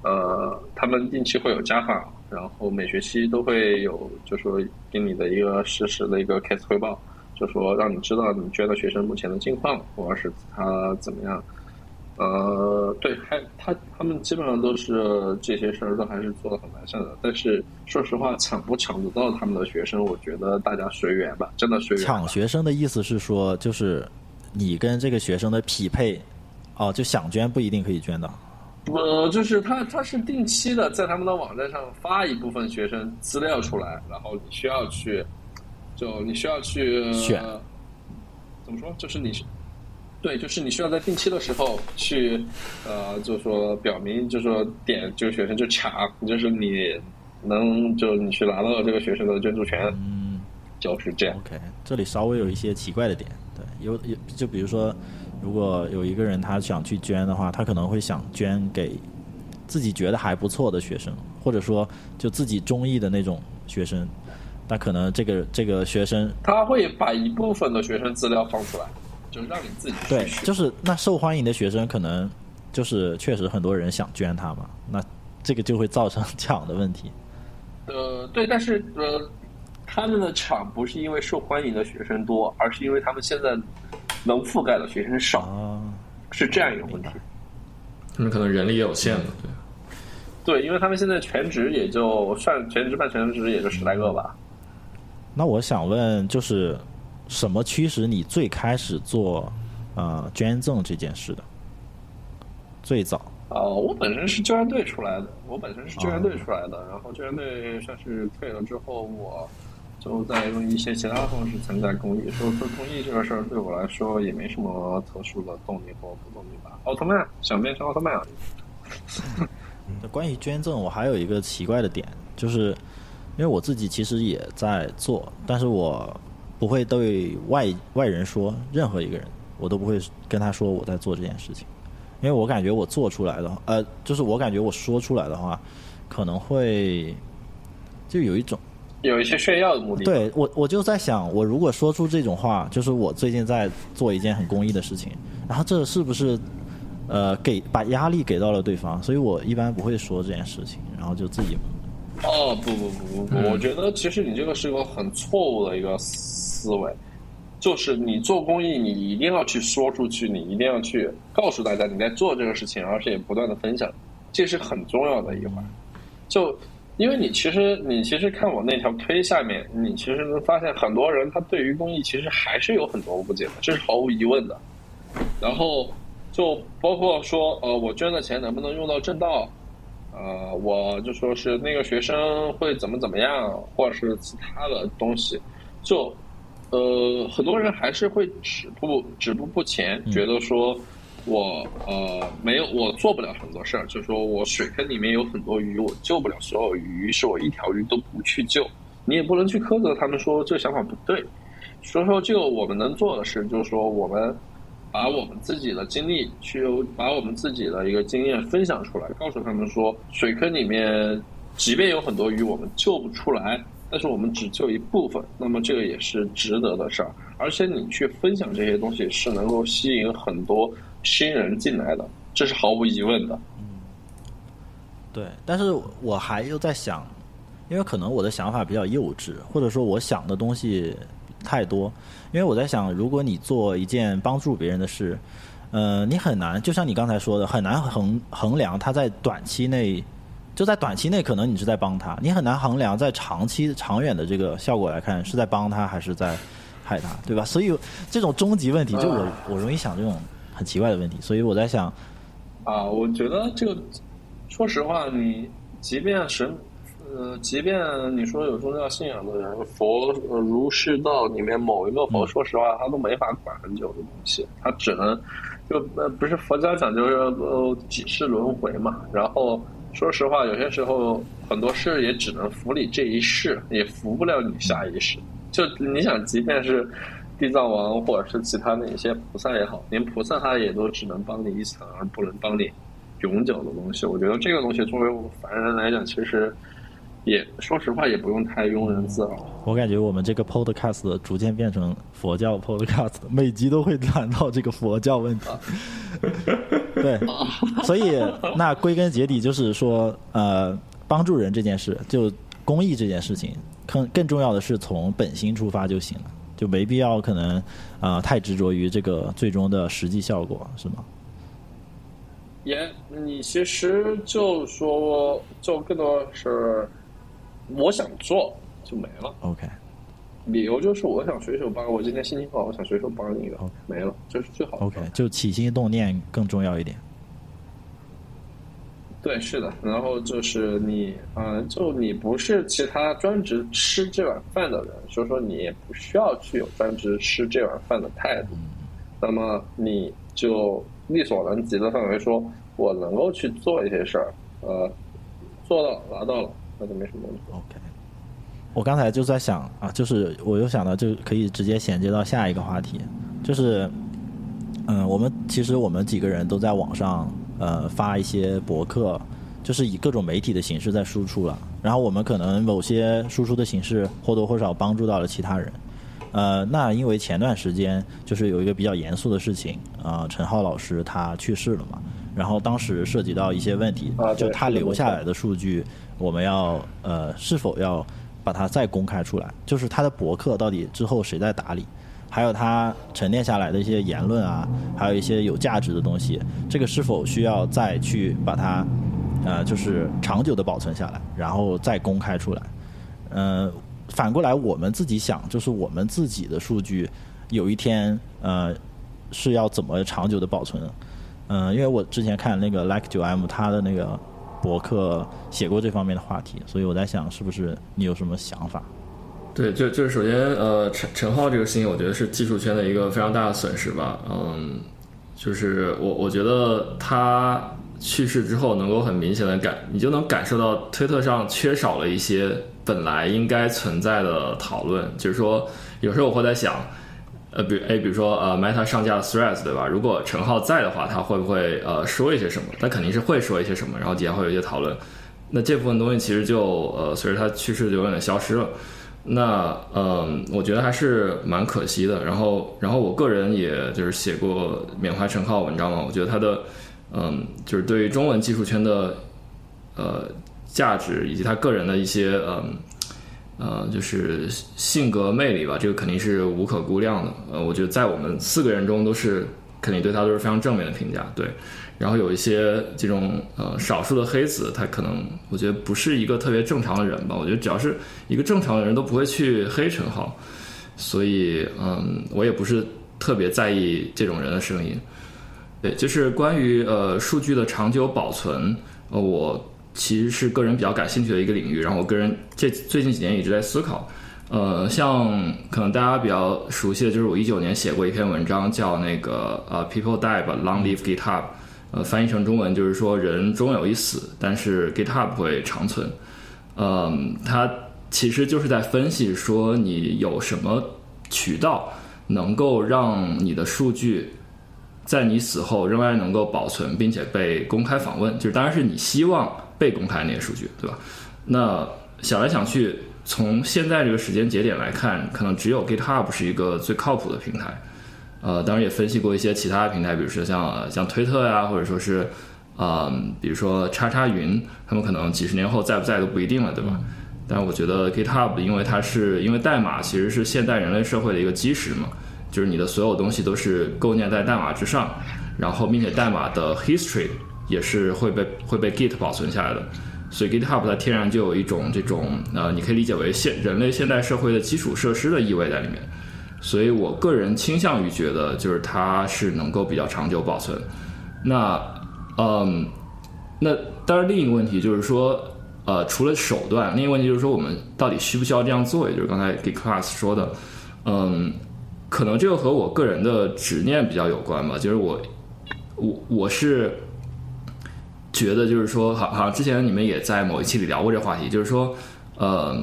呃，他们定期会有家访，然后每学期都会有，就说给你的一个实时的一个 case 汇报，就说让你知道你捐的学生目前的近况，或者是他怎么样。呃，对，还他他们基本上都是这些事儿都还是做的很完善的。但是说实话，抢不抢得到他们的学生，我觉得大家随缘吧，真的随缘。抢学生的意思是说，就是你跟这个学生的匹配，哦，就想捐不一定可以捐的。呃，就是他他是定期的在他们的网站上发一部分学生资料出来，然后你需要去，就你需要去选，怎么说？就是你。对，就是你需要在定期的时候去，呃，就是说表明，就是说点这个学生就抢，就是你能就你去拿到这个学生的捐助权，嗯，就是这样。OK，这里稍微有一些奇怪的点，对，有有就比如说，如果有一个人他想去捐的话，他可能会想捐给自己觉得还不错的学生，或者说就自己中意的那种学生，那可能这个这个学生他会把一部分的学生资料放出来。就是让你自己对，就是那受欢迎的学生，可能就是确实很多人想捐他嘛，那这个就会造成 抢的问题。呃，对，但是呃，他们的抢不是因为受欢迎的学生多，而是因为他们现在能覆盖的学生少，是这样一个问题。他们可能人力也有限的，对。对，因为他们现在全职也就算全职半全职也就十来个吧。那我想问，就是。什么驱使你最开始做呃捐赠这件事的？最早啊，我本身是救援队出来的，我本身是救援队出来的，然后救援队算是退了之后，我就在用一些其他方式参加公益。说做公益这个事儿对我来说也没什么特殊的动力或不动力吧。奥特曼想变成奥特曼而已。关于捐赠，我还有一个奇怪的点，就是因为我自己其实也在做，但是我。不会对外外人说，任何一个人，我都不会跟他说我在做这件事情，因为我感觉我做出来的，呃，就是我感觉我说出来的话，可能会就有一种有一些炫耀的目的。对我，我就在想，我如果说出这种话，就是我最近在做一件很公益的事情，然后这是不是呃给把压力给到了对方？所以我一般不会说这件事情，然后就自己。哦不不不不不，我觉得其实你这个是个很错误的一个。思维就是你做公益，你一定要去说出去，你一定要去告诉大家你在做这个事情，而且也不断的分享，这是很重要的一环。就因为你其实你其实看我那条推下面，你其实能发现很多人他对于公益其实还是有很多误解的，这是毫无疑问的。然后就包括说呃，我捐的钱能不能用到正道？呃，我就说是那个学生会怎么怎么样，或者是其他的东西，就。呃，很多人还是会止步止步不前，觉得说，我呃没有，我做不了很多事儿，就是说我水坑里面有很多鱼，我救不了所有鱼，于是我一条鱼都不去救。你也不能去苛责他们说这个想法不对。所以说，这个我们能做的是，就是说我们把我们自己的经历去把我们自己的一个经验分享出来，告诉他们说，水坑里面即便有很多鱼我们救不出来，但是我们只救一部分，那么这个也是值得的事儿。而且你去分享这些东西，是能够吸引很多新人进来的，这是毫无疑问的。嗯对，但是我还又在想，因为可能我的想法比较幼稚，或者说我想的东西太多。因为我在想，如果你做一件帮助别人的事，呃，你很难，就像你刚才说的，很难衡衡量他在短期内，就在短期内可能你是在帮他，你很难衡量在长期长远的这个效果来看是在帮他还是在害他，对吧？所以这种终极问题，就我我容易想这种很奇怪的问题，所以我在想，啊，我觉得这个。说实话，你即便神，呃，即便你说有宗教信仰的人，佛儒释道里面某一个佛，说实话，他都没法管很久的东西，他只能就呃，不是佛家讲究呃几世轮回嘛。然后说实话，有些时候很多事也只能服你这一世，也服不了你下一世。就你想，即便是地藏王或者是其他的一些菩萨也好，连菩萨他也都只能帮你一层，而不能帮你。永久的东西，我觉得这个东西作为我们凡人来讲，其实也说实话也不用太庸人自扰。我感觉我们这个 podcast 逐渐变成佛教 podcast，每集都会谈到这个佛教问题。对，所以那归根结底就是说，呃，帮助人这件事，就公益这件事情，更更重要的是从本心出发就行了，就没必要可能啊太执着于这个最终的实际效果，是吗？也，你其实就说，就更多是我想做就没了。OK，理由就是我想随手帮，我今天心情不好，我想随手帮你一个，没了，这是最好的。OK，就起心动念更重要一点。对，是的。然后就是你，嗯，就你不是其他专职吃这碗饭的人，所以说你也不需要去有专职吃这碗饭的态度。那么你就。力所能及的范围，说我能够去做一些事儿，呃，做到拿到了，那就没什么问题。OK，我刚才就在想啊，就是我又想到，就可以直接衔接到下一个话题，就是，嗯，我们其实我们几个人都在网上呃发一些博客，就是以各种媒体的形式在输出了，然后我们可能某些输出的形式或多或少帮助到了其他人。呃，那因为前段时间就是有一个比较严肃的事情啊，陈浩老师他去世了嘛，然后当时涉及到一些问题，就他留下来的数据，我们要呃是否要把它再公开出来？就是他的博客到底之后谁在打理？还有他沉淀下来的一些言论啊，还有一些有价值的东西，这个是否需要再去把它呃就是长久的保存下来，然后再公开出来？嗯。反过来，我们自己想，就是我们自己的数据，有一天呃是要怎么长久的保存？嗯，因为我之前看那个 Like 九 M 他的那个博客写过这方面的话题，所以我在想，是不是你有什么想法？对，就就是首先呃陈陈浩这个事情，我觉得是技术圈的一个非常大的损失吧。嗯，就是我我觉得他去世之后，能够很明显的感，你就能感受到推特上缺少了一些。本来应该存在的讨论，就是说，有时候我会在想，呃，比哎，比如说呃，Meta 上架 Threads 对吧？如果陈浩在的话，他会不会呃说一些什么？他肯定是会说一些什么，然后底下会有一些讨论。那这部分东西其实就呃随着他去世就有点消失了。那嗯，我觉得还是蛮可惜的。然后，然后我个人也就是写过缅怀陈浩文章嘛，我觉得他的嗯，就是对于中文技术圈的呃。价值以及他个人的一些嗯呃就是性格魅力吧，这个肯定是无可估量的。呃，我觉得在我们四个人中都是肯定对他都是非常正面的评价。对，然后有一些这种呃少数的黑子，他可能我觉得不是一个特别正常的人吧。我觉得只要是一个正常的人都不会去黑陈浩，所以嗯我也不是特别在意这种人的声音。对，就是关于呃数据的长久保存，呃我。其实是个人比较感兴趣的一个领域，然后我个人这最近几年一直在思考，呃，像可能大家比较熟悉的就是我一九年写过一篇文章，叫那个呃 People Die but Long Live GitHub，呃，翻译成中文就是说人终有一死，但是 GitHub 会长存。嗯，它其实就是在分析说你有什么渠道能够让你的数据在你死后仍然能够保存，并且被公开访问，就是当然是你希望。被公开那些数据，对吧？那想来想去，从现在这个时间节点来看，可能只有 GitHub 是一个最靠谱的平台。呃，当然也分析过一些其他的平台，比如说像像推特呀，或者说是，嗯，比如说叉叉云，他们可能几十年后在不在都不一定了，对吧？但我觉得 GitHub，因为它是因为代码其实是现代人类社会的一个基石嘛，就是你的所有东西都是构建在代码之上，然后并且代码的 history 也是会被会被 Git 保存下来的，所以 GitHub 它天然就有一种这种呃，你可以理解为现人类现代社会的基础设施的意味在里面。所以我个人倾向于觉得，就是它是能够比较长久保存。那，嗯，那当然另一个问题就是说，呃，除了手段，另一个问题就是说，我们到底需不需要这样做？也就是刚才给 Class 说的，嗯，可能这个和我个人的执念比较有关吧。就是我，我我是觉得，就是说，好，好像之前你们也在某一期里聊过这话题，就是说，呃。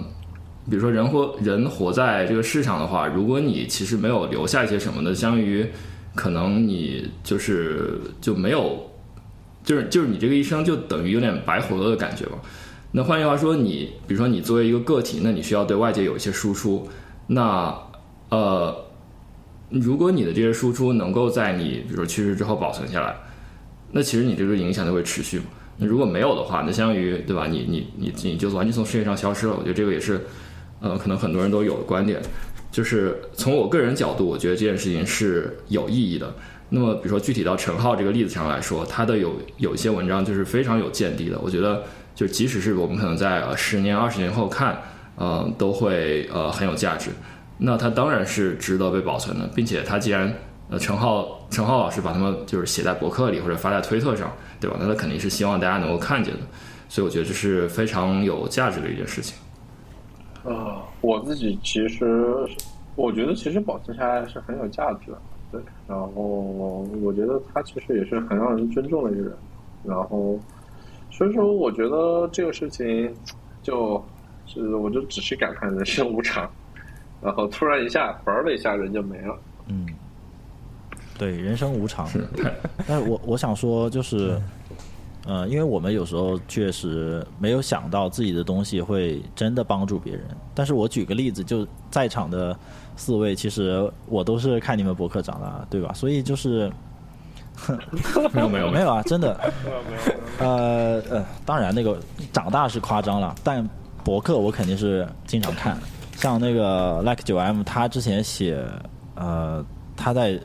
比如说，人活人活在这个世上的话，如果你其实没有留下一些什么的，相当于可能你就是就没有，就是就是你这个一生就等于有点白活了的感觉吧。那换句话说，你比如说你作为一个个体，那你需要对外界有一些输出。那呃，如果你的这些输出能够在你比如说去世之后保存下来，那其实你这个影响就会持续嘛。那如果没有的话，那相当于对吧？你你你你就完全从世界上消失了。我觉得这个也是。呃，可能很多人都有的观点，就是从我个人角度，我觉得这件事情是有意义的。那么，比如说具体到陈浩这个例子上来说，他的有有一些文章就是非常有见地的。我觉得，就即使是我们可能在呃十年、二十年后看，呃，都会呃很有价值。那他当然是值得被保存的，并且他既然呃陈浩陈浩老师把他们就是写在博客里或者发在推特上，对吧？那他肯定是希望大家能够看见的。所以我觉得这是非常有价值的一件事情。呃，我自己其实，我觉得其实保存下来是很有价值的，对。然后我觉得他其实也是很让人尊重的一个人。然后，所以说我觉得这个事情，就是我就只是感叹人生无常。然后突然一下，嘣的一下人就没了。嗯，对，人生无常。但是我我想说就是。呃，因为我们有时候确实没有想到自己的东西会真的帮助别人。但是我举个例子，就在场的四位，其实我都是看你们博客长大，对吧？所以就是，没有没有 没有啊，真的。呃呃，当然那个长大是夸张了，但博客我肯定是经常看。像那个 Like 九 M，他之前写呃他在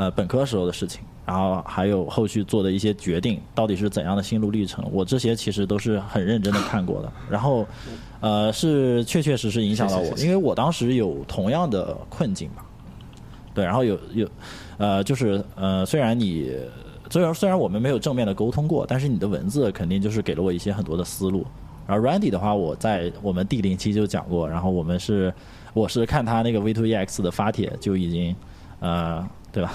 呃本科时候的事情。然后还有后续做的一些决定，到底是怎样的心路历程？我这些其实都是很认真的看过的。然后，呃，是确确实实影响到我，因为我当时有同样的困境吧。对，然后有有，呃，就是呃，虽然你虽然虽然我们没有正面的沟通过，但是你的文字肯定就是给了我一些很多的思路。然后 Randy 的话，我在我们第零期就讲过，然后我们是我是看他那个 V2EX 的发帖就已经呃。对吧？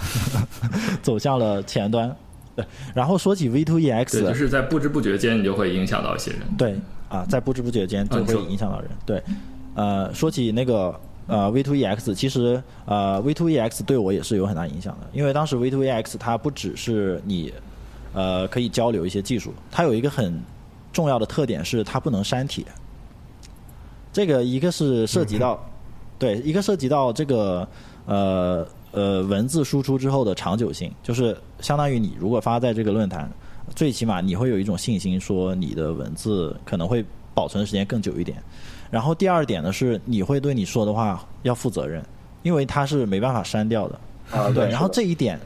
走向了前端。对，然后说起 V to E X，就是在不知不觉间，你就会影响到一些人。对啊，在不知不觉间就会影响到人。对，呃，说起那个呃 V to E X，其实呃 V to E X 对我也是有很大影响的，因为当时 V to E X 它不只是你呃可以交流一些技术，它有一个很重要的特点是它不能删帖。这个一个是涉及到，对，一个涉及到这个呃。呃，文字输出之后的长久性，就是相当于你如果发在这个论坛，最起码你会有一种信心，说你的文字可能会保存的时间更久一点。然后第二点呢是，你会对你说的话要负责任，因为它是没办法删掉的。啊，对。然后这一点，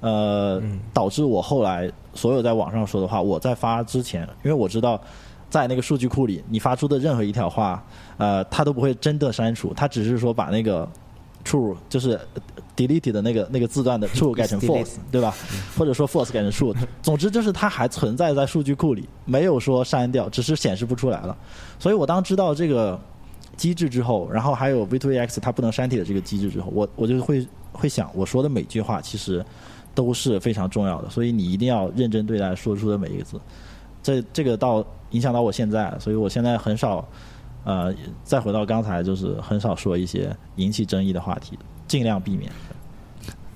呃，导致我后来所有在网上说的话，我在发之前，因为我知道在那个数据库里，你发出的任何一条话，呃，它都不会真的删除，它只是说把那个 true 就是。Delete 的那个那个字段的 true 改成 false，对吧？或者说 false 改成 true，总之就是它还存在在数据库里，没有说删掉，只是显示不出来了。所以我当知道这个机制之后，然后还有 V2EX 它不能删帖的这个机制之后，我我就会会想，我说的每句话其实都是非常重要的，所以你一定要认真对待说出的每一个字。这这个到影响到我现在，所以我现在很少呃，再回到刚才，就是很少说一些引起争议的话题。尽量避免。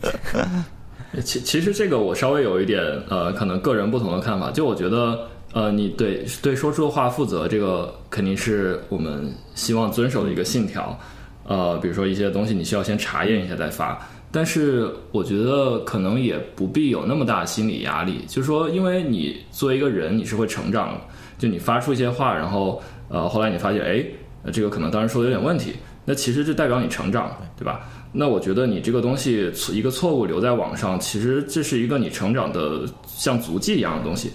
其其实这个我稍微有一点呃，可能个人不同的看法。就我觉得呃，你对对说出的话负责，这个肯定是我们希望遵守的一个信条。呃，比如说一些东西，你需要先查验一下再发。但是我觉得可能也不必有那么大心理压力，就是说，因为你作为一个人，你是会成长的。就你发出一些话，然后呃，后来你发现，哎，这个可能当时说的有点问题，那其实就代表你成长，对吧？那我觉得你这个东西一个错误留在网上，其实这是一个你成长的像足迹一样的东西。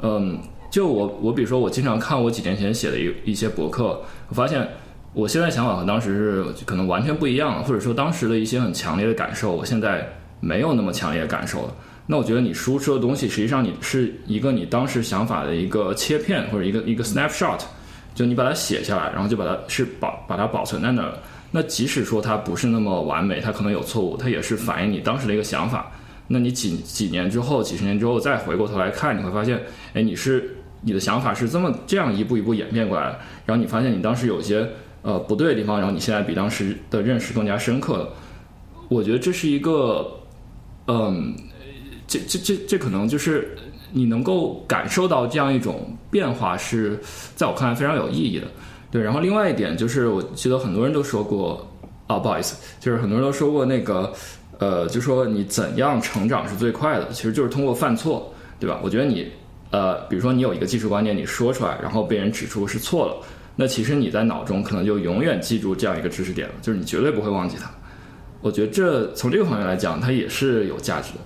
嗯，就我我比如说我经常看我几年前写的一一些博客，我发现我现在想法和当时是可能完全不一样了，或者说当时的一些很强烈的感受，我现在没有那么强烈感受了。那我觉得你输出的东西，实际上你是一个你当时想法的一个切片或者一个一个 snapshot，就你把它写下来，然后就把它是保把它保存在那儿。那即使说它不是那么完美，它可能有错误，它也是反映你当时的一个想法。那你几几年之后、几十年之后再回过头来看，你会发现，哎，你是你的想法是这么这样一步一步演变过来的。然后你发现你当时有些呃不对的地方，然后你现在比当时的认识更加深刻了。我觉得这是一个，嗯，这这这这可能就是你能够感受到这样一种变化，是在我看来非常有意义的。对，然后另外一点就是，我记得很多人都说过，啊，不好意思，就是很多人都说过那个，呃，就说你怎样成长是最快的，其实就是通过犯错，对吧？我觉得你，呃，比如说你有一个技术观念，你说出来，然后被人指出是错了，那其实你在脑中可能就永远记住这样一个知识点了，就是你绝对不会忘记它。我觉得这从这个方面来讲，它也是有价值的。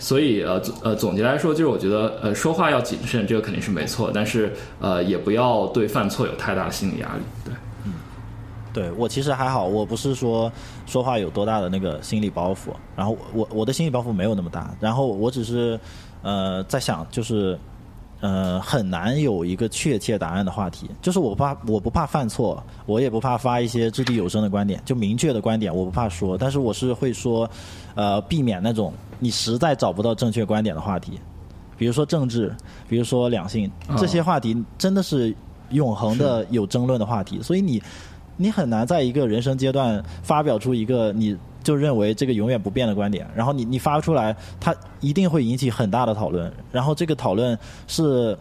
所以呃呃总结来说，就是我觉得呃说话要谨慎，这个肯定是没错，但是呃也不要对犯错有太大的心理压力。对，嗯，对我其实还好，我不是说说话有多大的那个心理包袱，然后我我的心理包袱没有那么大，然后我只是呃在想就是。呃，很难有一个确切答案的话题。就是我怕，我不怕犯错，我也不怕发一些掷地有声的观点，就明确的观点我不怕说。但是我是会说，呃，避免那种你实在找不到正确观点的话题，比如说政治，比如说两性这些话题，真的是永恒的有争论的话题。所以你，你很难在一个人生阶段发表出一个你。就认为这个永远不变的观点，然后你你发出来，它一定会引起很大的讨论，然后这个讨论是，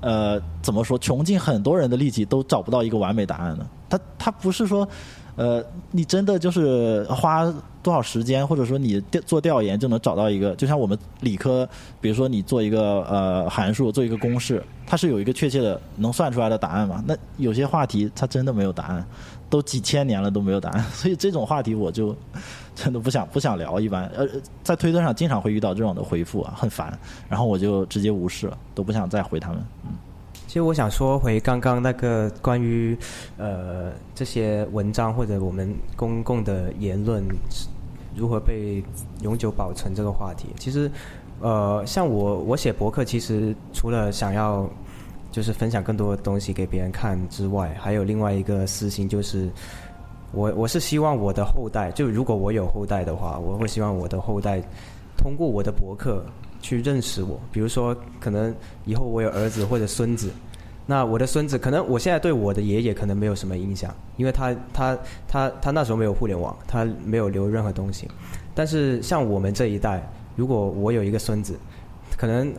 呃，怎么说，穷尽很多人的力气都找不到一个完美答案的。它它不是说，呃，你真的就是花多少时间，或者说你做调研就能找到一个，就像我们理科，比如说你做一个呃函数，做一个公式，它是有一个确切的能算出来的答案嘛？那有些话题它真的没有答案。都几千年了都没有答案，所以这种话题我就 真的不想不想聊。一般呃，在推特上经常会遇到这种的回复啊，很烦，然后我就直接无视了，都不想再回他们。嗯，其实我想说回刚刚那个关于呃这些文章或者我们公共的言论如何被永久保存这个话题，其实呃像我我写博客，其实除了想要。就是分享更多的东西给别人看之外，还有另外一个私心，就是我我是希望我的后代，就如果我有后代的话，我会希望我的后代通过我的博客去认识我。比如说，可能以后我有儿子或者孙子，那我的孙子可能我现在对我的爷爷可能没有什么影响，因为他他他他那时候没有互联网，他没有留任何东西。但是像我们这一代，如果我有一个孙子，可能。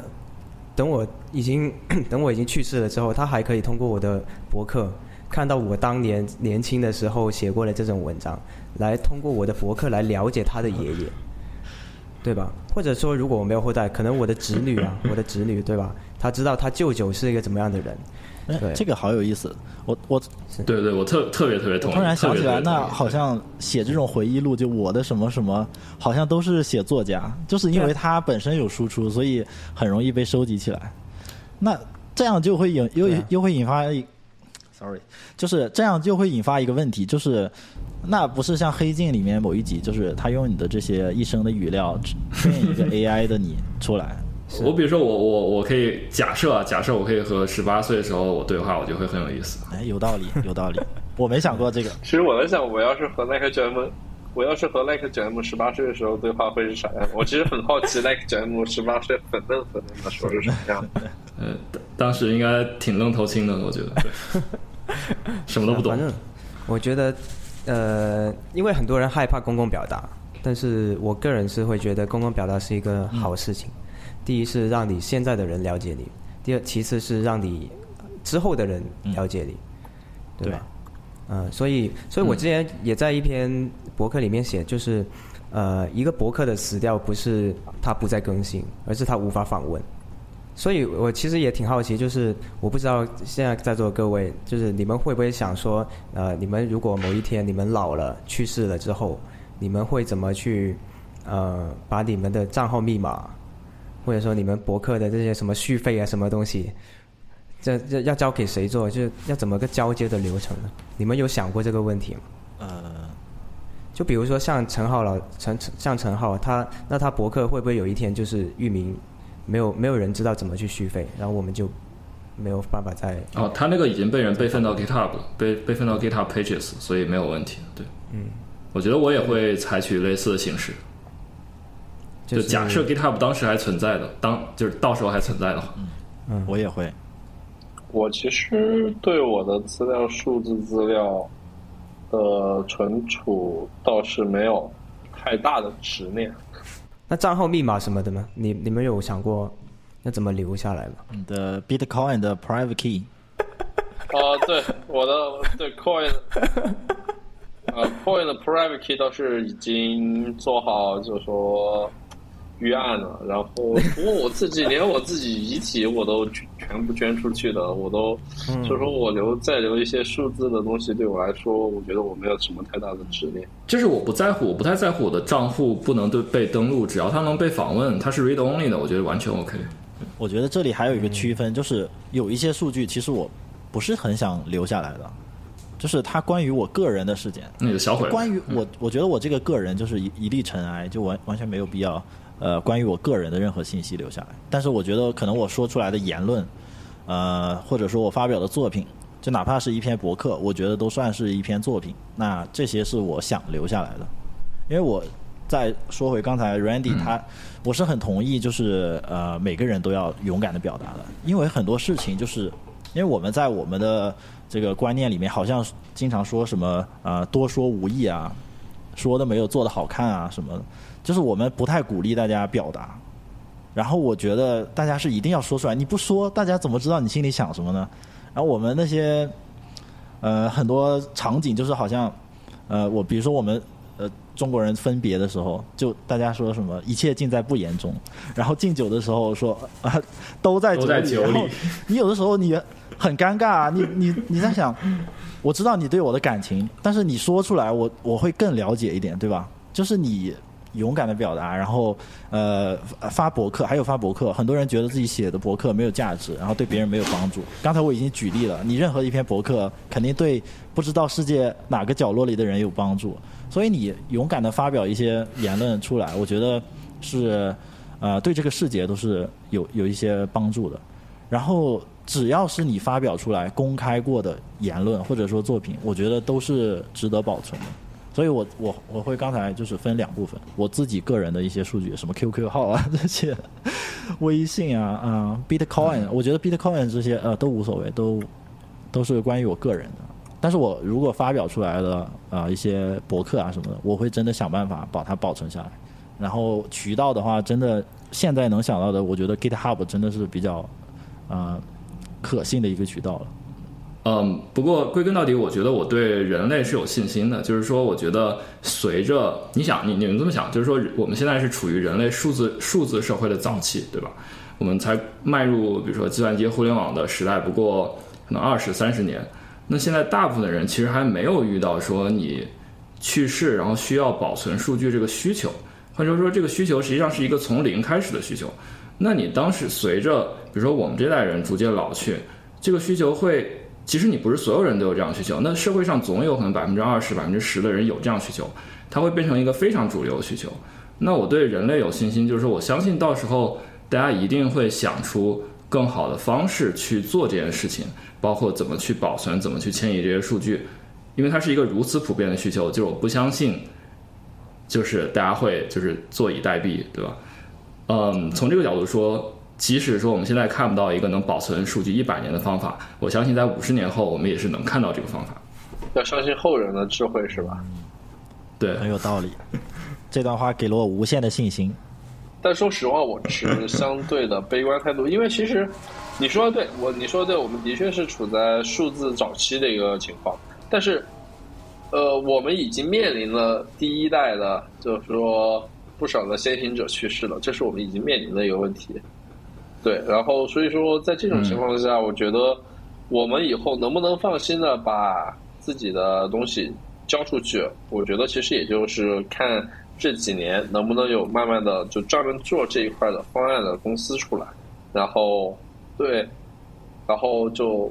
等我已经 等我已经去世了之后，他还可以通过我的博客看到我当年年轻的时候写过的这种文章，来通过我的博客来了解他的爷爷，对吧？或者说，如果我没有后代，可能我的侄女啊，我的侄女，对吧？他知道他舅舅是一个怎么样的人。哎，这个好有意思。我我，对对，我特特别特别同意。突然想起来，那好像写这种回忆录，就我的什么什么，好像都是写作家，就是因为他本身有输出，所以很容易被收集起来。那这样就会引又又会引发，sorry，就是这样就会引发一个问题，就是那不是像《黑镜》里面某一集，就是他用你的这些一生的语料 训练一个 AI 的你出来。我比如说，我我我可以假设啊，假设我可以和十八岁的时候我对话，我觉得会很有意思。哎，有道理，有道理。我没想过这个。其实我在想，我要是和那个 GM，我要是和那个 GM 十八岁的时候对话会是啥样？我其实很好奇，那个 GM 十八岁粉嫩粉嫩的时候是什么样。呃，当时应该挺愣头青的，我觉得。什么都不懂。反正我觉得，呃，因为很多人害怕公共表达，但是我个人是会觉得公共表达是一个好事情。第一是让你现在的人了解你，第二其次是让你之后的人了解你，对吧？嗯，所以所以我之前也在一篇博客里面写，就是呃，一个博客的死掉不是它不再更新，而是它无法访问。所以我其实也挺好奇，就是我不知道现在在座各位，就是你们会不会想说，呃，你们如果某一天你们老了去世了之后，你们会怎么去呃把你们的账号密码，或者说你们博客的这些什么续费啊什么东西，这这要交给谁做？就是要怎么个交接的流程呢？你们有想过这个问题吗？呃，就比如说像陈浩老陈陈像陈浩，他那他博客会不会有一天就是域名没有没有人知道怎么去续费，然后我们就没有办法再哦，他那个已经被人备份到 GitHub 了，备备份到 GitHub Pages，所以没有问题。对，嗯，我觉得我也会采取类似的形式。就就是假设 GitHub 当时还存在的，当就是到时候还存在的话，嗯我也会。我其实对我的资料、数字资料的存储倒是没有太大的执念。那账号密码什么的呢？你你们有想过要怎么留下来吗？你的 Bitcoin 的 private key，啊，对，我的对 coin，呃，coin 的 private key 倒是已经做好，就是说预案了。然后，不过我自己连我自己遗体我都全部捐出去的，我都，就是说我留再留一些数字的东西，对我来说，我觉得我没有什么太大的执念。就是我不在乎，我不太在乎我的账户不能对被登录，只要它能被访问，它是 read only 的，我觉得完全 OK。我觉得这里还有一个区分，就是有一些数据其实我不是很想留下来的，就是它关于我个人的事件，那个销毁，关于我，我觉得我这个个人就是一一粒尘埃，就完完全没有必要，呃，关于我个人的任何信息留下来。但是我觉得可能我说出来的言论，呃，或者说我发表的作品，就哪怕是一篇博客，我觉得都算是一篇作品。那这些是我想留下来的，因为我再说回刚才 Randy 他，我是很同意，就是呃每个人都要勇敢的表达的，因为很多事情就是因为我们在我们的这个观念里面，好像经常说什么呃多说无益啊，说的没有做的好看啊什么的，就是我们不太鼓励大家表达。然后我觉得大家是一定要说出来，你不说，大家怎么知道你心里想什么呢？然后我们那些呃很多场景就是好像呃我比如说我们呃中国人分别的时候，就大家说什么一切尽在不言中，然后敬酒的时候说啊都在都在里，酒里然后你有的时候你很尴尬啊，你你你在想，我知道你对我的感情，但是你说出来我我会更了解一点，对吧？就是你勇敢的表达，然后呃发博客，还有发博客，很多人觉得自己写的博客没有价值，然后对别人没有帮助。刚才我已经举例了，你任何一篇博客肯定对不知道世界哪个角落里的人有帮助，所以你勇敢的发表一些言论出来，我觉得是呃对这个世界都是有有一些帮助的。然后只要是你发表出来公开过的言论或者说作品，我觉得都是值得保存的。所以我我我会刚才就是分两部分，我自己个人的一些数据，什么 QQ 号啊这些，微信啊啊、Bitcoin，我觉得 Bitcoin 这些呃都无所谓，都都是关于我个人的。但是我如果发表出来的啊、一些博客啊什么的，我会真的想办法把它保存下来。然后渠道的话，真的现在能想到的，我觉得 GitHub 真的是比较啊、可信的一个渠道了。嗯，不过归根到底，我觉得我对人类是有信心的。就是说，我觉得随着你想，你你们这么想，就是说，我们现在是处于人类数字数字社会的早期，对吧？我们才迈入比如说计算机、互联网的时代，不过可能二十三十年。那现在大部分的人其实还没有遇到说你去世然后需要保存数据这个需求，或者说这个需求实际上是一个从零开始的需求。那你当时随着比如说我们这代人逐渐老去，这个需求会。其实你不是所有人都有这样需求，那社会上总有可能百分之二十、百分之十的人有这样需求，它会变成一个非常主流的需求。那我对人类有信心，就是说我相信到时候大家一定会想出更好的方式去做这件事情，包括怎么去保存、怎么去迁移这些数据，因为它是一个如此普遍的需求，就是我不相信，就是大家会就是坐以待毙，对吧？嗯，从这个角度说。即使说我们现在看不到一个能保存数据一百年的方法，我相信在五十年后我们也是能看到这个方法。要相信后人的智慧，是吧？对，很有道理。这段话给了我无限的信心。但说实话，我持相对的悲观态度，因为其实你说的对，我你说的对，我们的确是处在数字早期的一个情况，但是呃，我们已经面临了第一代的，就是说不少的先行者去世了，这是我们已经面临的一个问题。对，然后所以说在这种情况下，我觉得我们以后能不能放心的把自己的东西交出去，我觉得其实也就是看这几年能不能有慢慢的就专门做这一块的方案的公司出来，然后对，然后就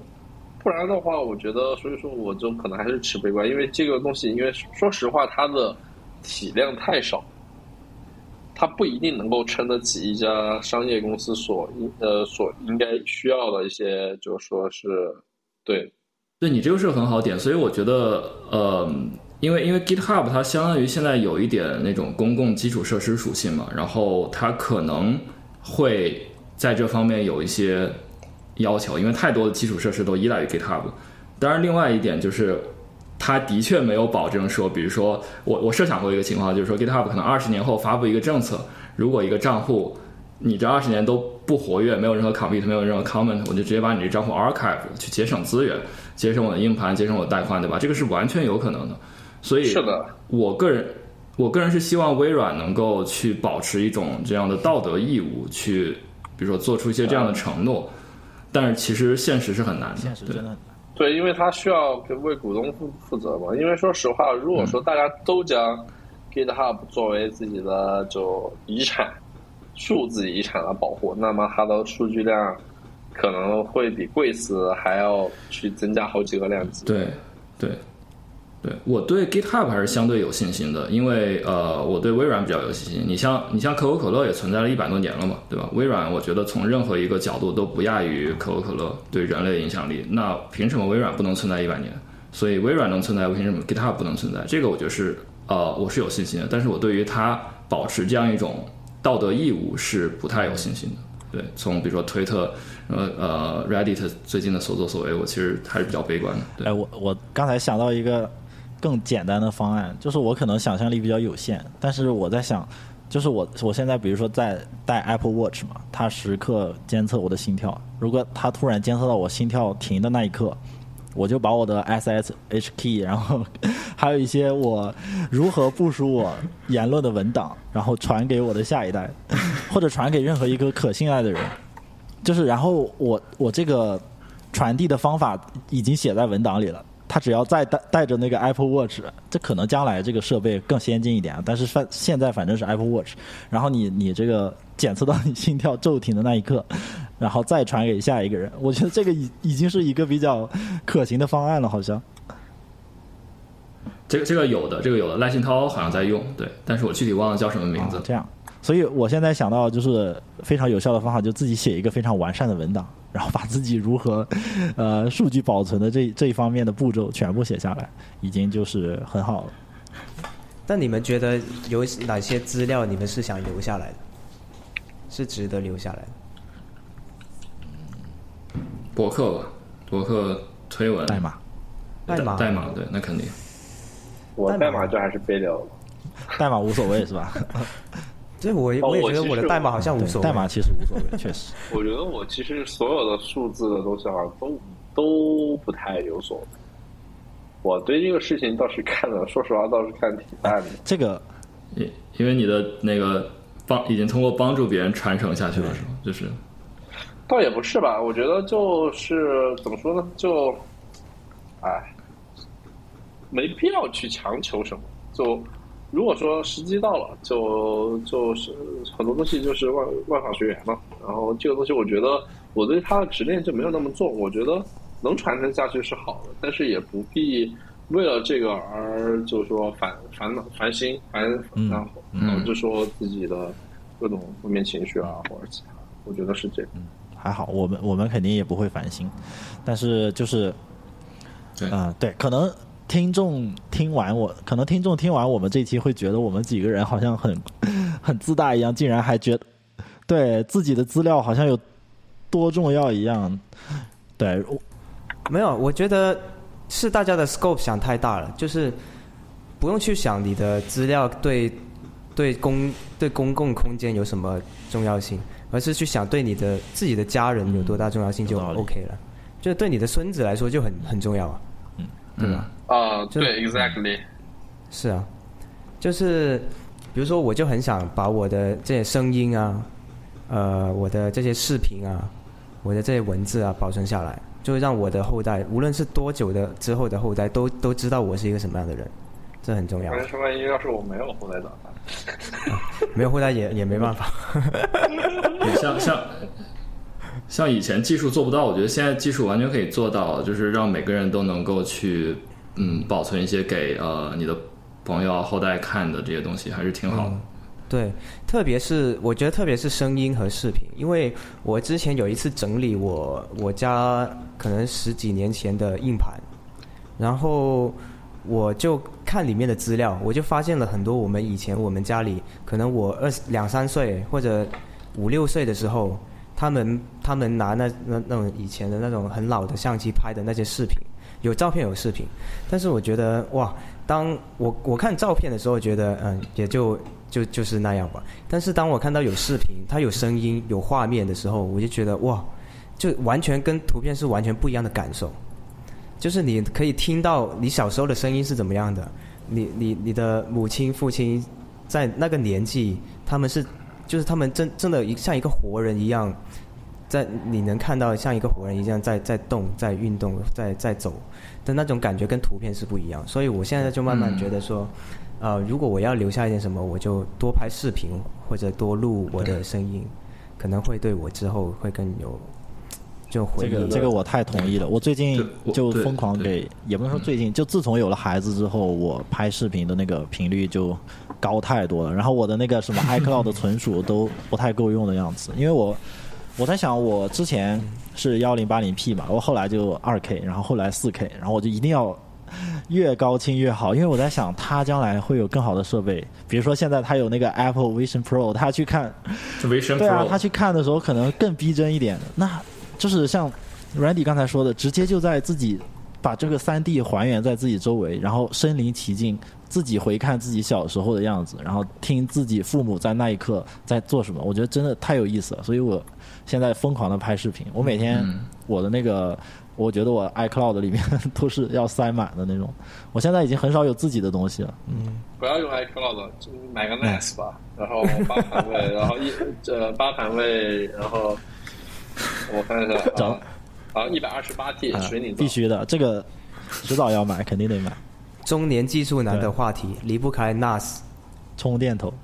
不然的话，我觉得所以说我就可能还是持悲观，因为这个东西，因为说实话，它的体量太少。它不一定能够撑得起一家商业公司所应呃所应该需要的一些，就是说是对，对你这个是很好点，所以我觉得呃，因为因为 GitHub 它相当于现在有一点那种公共基础设施属性嘛，然后它可能会在这方面有一些要求，因为太多的基础设施都依赖于 GitHub。当然，另外一点就是。他的确没有保证说，比如说我我设想过一个情况，就是说 GitHub 可能二十年后发布一个政策，如果一个账户你这二十年都不活跃，没有任何 commit，没有任何 comment，我就直接把你这账户 archive 去节省资源，节省我的硬盘，节省我的带宽，对吧？这个是完全有可能的。所以，是的，我个人我个人是希望微软能够去保持一种这样的道德义务，去比如说做出一些这样的承诺，但是其实现实是很难的，现实真的很难。对，因为他需要为股东负负责嘛。因为说实话，如果说大家都将 GitHub 作为自己的就遗产、数字遗产来保护，那么它的数据量可能会比贵司还要去增加好几个量级。对，对。对我对 GitHub 还是相对有信心的，因为呃，我对微软比较有信心。你像你像可口可乐也存在了一百多年了嘛，对吧？微软我觉得从任何一个角度都不亚于可口可乐对人类的影响力。那凭什么微软不能存在一百年？所以微软能存在，凭什么 GitHub 不能存在？这个我觉得是呃，我是有信心的。但是我对于它保持这样一种道德义务是不太有信心的。对，从比如说推特，呃呃，Reddit 最近的所作所为，我其实还是比较悲观的。哎，我我刚才想到一个。更简单的方案，就是我可能想象力比较有限，但是我在想，就是我我现在比如说在戴 Apple Watch 嘛，它时刻监测我的心跳，如果它突然监测到我心跳停的那一刻，我就把我的 SSH key，然后 还有一些我如何部署我言论的文档，然后传给我的下一代，或者传给任何一个可信赖的人，就是然后我我这个传递的方法已经写在文档里了。他只要再带带着那个 Apple Watch，这可能将来这个设备更先进一点，但是反现在反正是 Apple Watch，然后你你这个检测到你心跳骤停的那一刻，然后再传给下一个人，我觉得这个已已经是一个比较可行的方案了，好像。这个这个有的，这个有的，赖信涛好像在用，对，但是我具体忘了叫什么名字。这样，所以我现在想到就是非常有效的方法，就自己写一个非常完善的文档。然后把自己如何，呃，数据保存的这这一方面的步骤全部写下来，已经就是很好了。但你们觉得有哪些资料你们是想留下来的，是值得留下来的？博客吧，博客推文、代码、代码、代码，对，那肯定。我代码就还是备留，代码无所谓是吧？对，我我也觉得我的代码好像无所谓。代码其实无所谓，确实。我觉得我其实所有的数字的东西好像，都都不太有所谓。我对这个事情倒是看的，说实话倒是看挺淡的。这个，因因为你的那个帮已经通过帮助别人传承下去了，是吗？就是，倒也不是吧？我觉得就是怎么说呢？就，哎，没必要去强求什么，就。如果说时机到了，就就是很多东西就是万万法随缘嘛。然后这个东西，我觉得我对他的执念就没有那么重。我觉得能传承下去是好的，但是也不必为了这个而就是说烦烦恼、烦心、烦然后导致说自己的各种负面情绪啊或者其他。我觉得是这样。还好，我们我们肯定也不会烦心，但是就是，啊，对，可能。听众听完我，可能听众听完我们这期会觉得我们几个人好像很 很自大一样，竟然还觉得对自己的资料好像有多重要一样。对，没有，我觉得是大家的 scope 想太大了，就是不用去想你的资料对对公对公共空间有什么重要性，而是去想对你的自己的家人有多大重要性就 OK 了。就对你的孙子来说就很很重要啊，对吧？啊，就对，exactly，是啊，就是比如说，我就很想把我的这些声音啊，呃，我的这些视频啊，我的这些文字啊保存下来，就让我的后代，无论是多久的之后的后代，都都知道我是一个什么样的人，这很重要。万一要是我没有后代咋办？没有后代也也没办法。像像像以前技术做不到，我觉得现在技术完全可以做到，就是让每个人都能够去嗯保存一些给呃你的朋友啊后代看的这些东西，还是挺好的。对，特别是我觉得，特别是声音和视频，因为我之前有一次整理我我家可能十几年前的硬盘，然后我就看里面的资料，我就发现了很多我们以前我们家里可能我二两三岁或者五六岁的时候，他们他们拿那那那种以前的那种很老的相机拍的那些视频，有照片有视频，但是我觉得哇，当我我看照片的时候，觉得嗯也就就就是那样吧。但是当我看到有视频，它有声音、有画面的时候，我就觉得哇，就完全跟图片是完全不一样的感受。就是你可以听到你小时候的声音是怎么样的，你你你的母亲、父亲在那个年纪，他们是就是他们真真的一像一个活人一样，在你能看到像一个活人一样在在动、在运动、在在走的那种感觉，跟图片是不一样。所以我现在就慢慢觉得说，呃，如果我要留下一点什么，我就多拍视频或者多录我的声音，可能会对我之后会更有就回忆。这个这个我太同意了。我最近就疯狂给，也不能说最近，就自从有了孩子之后，我拍视频的那个频率就高太多了。然后我的那个什么 iCloud 的存储都不太够用的样子，因为我我在想，我之前是幺零八零 P 嘛，我后来就二 K，然后后来四 K，然后我就一定要越高清越好，因为我在想，它将来会有更好的设备，比如说现在它有那个 Apple Vision Pro，它去看就 Vision 对啊，Pro，他去看的时候可能更逼真一点。那就是像 Randy 刚才说的，直接就在自己把这个三 D 还原在自己周围，然后身临其境，自己回看自己小时候的样子，然后听自己父母在那一刻在做什么。我觉得真的太有意思了，所以我现在疯狂的拍视频。我每天嗯我的那个。我觉得我 iCloud 里面 都是要塞满的那种，我现在已经很少有自己的东西了。嗯不要用 iCloud，就买个 NAS 吧，然后八盘位，然后一呃八盘位，然后我看一下找啊，啊一百二十八 T 啊水泥必须的，这个迟早要买，肯定得买。中年技术男的话题离不开 NAS 充电头，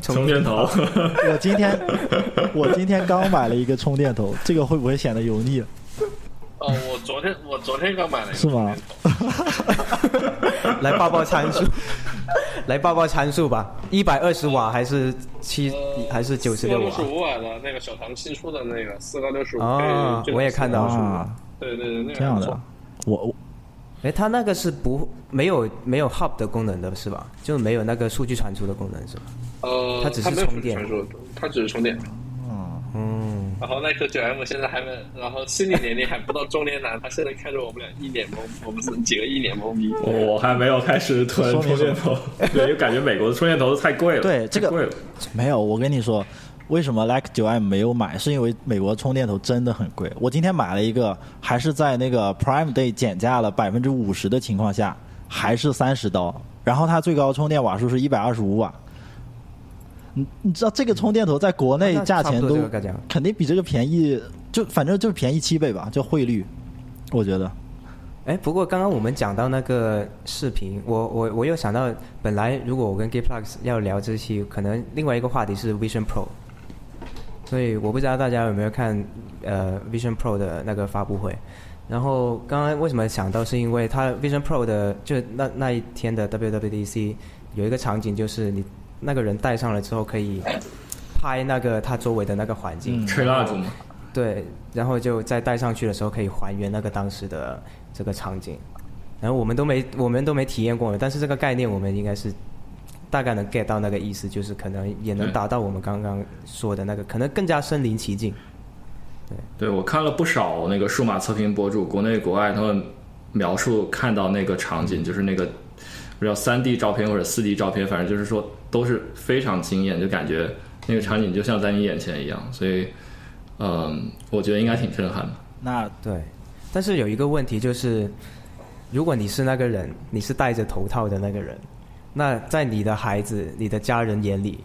充电头，我今天我今天刚买了一个充电头，这个会不会显得油腻？哦，我昨天我昨天刚买了一个是吗？来报报参数，来报报参数吧，一百二十瓦还是七呃还是九十六瓦？六十五瓦的那个小唐新出的那个四个六十五啊我也看到了，对对对，那个这样的，我我哎，它那个是不没有没有 hub 的功能的是吧？就没有那个数据传输的功能是吧？呃，它只是充电传输，它只是充电。嗯，然后耐克九 M 现在还没，然后心理年龄还不到中年男，他现在看着我们俩一脸懵，我们是几个一脸懵逼。我还没有开始囤充电头，对，因为感觉美国的充电头太贵了，对这个太贵了。没有，我跟你说，为什么 Like 九 M 没有买？是因为美国充电头真的很贵。我今天买了一个，还是在那个 Prime Day 减价了百分之五十的情况下，还是三十刀。然后它最高充电瓦数是一百二十五瓦。你你知道这个充电头在国内价钱都肯定比这个便宜，就反正就是便宜七倍吧，就汇率，我觉得。哎，不过刚刚我们讲到那个视频，我我我又想到，本来如果我跟 GamePlus 要聊这期，可能另外一个话题是 Vision Pro，所以我不知道大家有没有看呃 Vision Pro 的那个发布会。然后刚刚为什么想到，是因为它 Vision Pro 的就那那一天的 WWDC 有一个场景，就是你那个人戴上了之后，可以拍那个他周围的那个环境，嗯吹蜡烛嘛，对，然后就在戴上去的时候可以还原那个当时的这个场景，然后我们都没我们都没体验过，但是这个概念我们应该是大概能 get 到那个意思，就是可能也能达到我们刚刚说的那个，可能更加身临其境。对我看了不少那个数码测评博主，国内国外他们描述看到那个场景，就是那个不知道三 D 照片或者四 D 照片，反正就是说都是非常惊艳，就感觉那个场景就像在你眼前一样，所以嗯，我觉得应该挺震撼的。那对，但是有一个问题就是，如果你是那个人，你是戴着头套的那个人，那在你的孩子、你的家人眼里，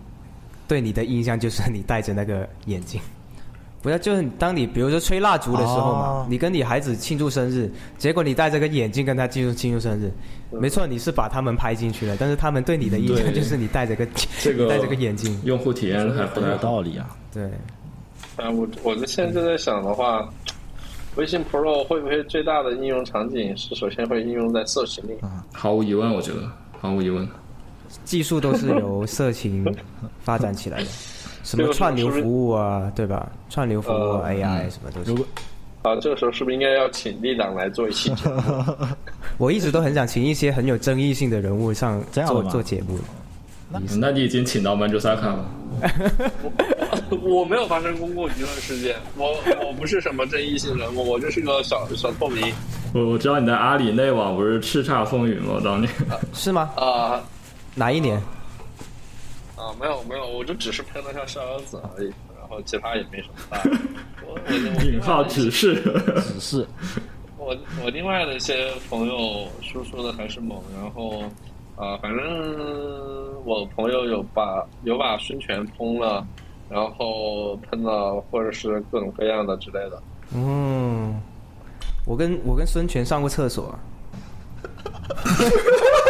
对你的印象就是你戴着那个眼镜。不要，就是当你比如说吹蜡烛的时候嘛，哦你跟你孩子庆祝生日，结果你戴着个眼镜跟他庆祝庆祝生日，没错，你是把他们拍进去了，但是他们对你的印象就是你戴着个 这个戴着个眼镜，用户体验还不太有。道理啊。对，啊，我我就现在就在想的话，微信 Pro 会不会最大的应用场景是首先会应用在色情里？啊毫无疑问，我觉得毫无疑问。技术都是由色情发展起来的，什么串流服务啊，对吧？串流服务、呃 AI 什么都是。啊，这个时候是不是应该要请立党来做一期节目？我一直都很想请一些很有争议性的人物上 做做节目。那你已经请到 Manju Saka 了。我没有发生公共舆论事件，我我不是什么争议性人物，我就是个小小透明我我知道你在阿里内网不是叱咤风云吗？当年。是吗？啊哪一年？啊，没有没有，我就只是喷了下逍遥子而已，然后其他也没什么大的。我我我引号指示。只 是我我另外的一些朋友输出的还是猛，然后啊、反正我朋友有把有把孙权喷了，然后喷了或者是各种各样的之类的。嗯，我跟我跟孙权上过厕所。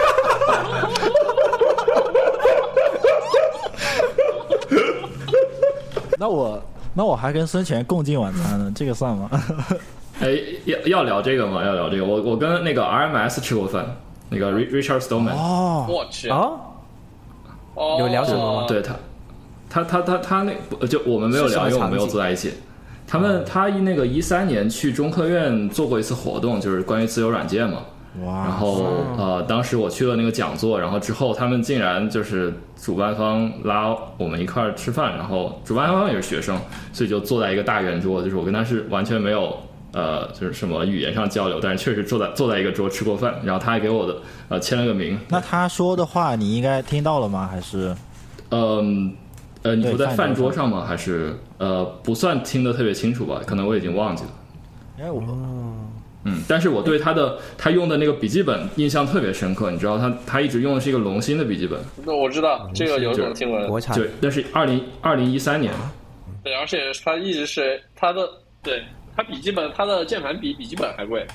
那我那我还跟孙权共进晚餐呢，这个算吗？哎，要要聊这个吗？要聊这个。我我跟那个 RMS 吃过饭，那个 Ri- Richard Stallman，、哦，我去，哦，哦有聊什么吗对他，他他他他那就我们没有聊，因为我们没有坐在一起。他们他一那个一三年去中科院做过一次活动，就是关于自由软件嘛。哇，然后呃，当时我去了那个讲座，然后之后他们竟然就是主办方拉我们一块儿吃饭，然后主办方也是学生，所以就坐在一个大圆桌，就是我跟他是完全没有呃就是什么语言上交流，但是确实坐在坐在一个桌吃过饭，然后他还给我的呃签了个名，那他说的话你应该听到了吗？还是嗯呃，你对说在饭饭桌桌上吗？还是呃不算听得特别清楚吧？可能我已经忘记了。因为我嗯，但是我对他的他用的那个笔记本印象特别深刻，你知道他他一直用的是一个龙芯的笔记本，那我知道这个有种新闻，国产对，那是二零二零一三年，对，而且他一直是他的，对他笔记本，他的键盘比笔记本还贵。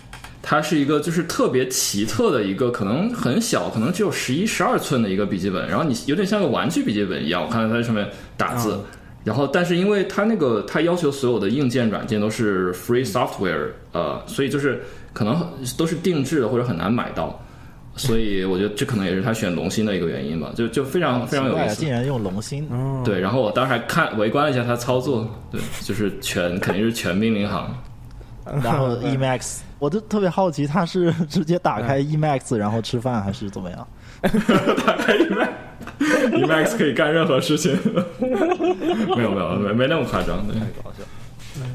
它是一个就是特别奇特的一个，可能很小，可能只有十一、十二寸的一个笔记本，然后你有点像个玩具笔记本一样，我看到它在上面打字，然后但是因为它那个它要求所有的硬件软件都是 free software，呃，所以就是可能都是定制的或者很难买到，所以我觉得这可能也是他选龙芯的一个原因吧，就就非常非常有意思竟。然用龙芯，对，然后我当时还看围观了一下他操作，对，就是全肯定是全命令行。然后 Emax，我就特别好奇，他是直接打开 Emax 然后吃饭，还是怎么样？打开 Emax Emax 可以干任何事情，没有没有没没那么夸张，太。搞笑。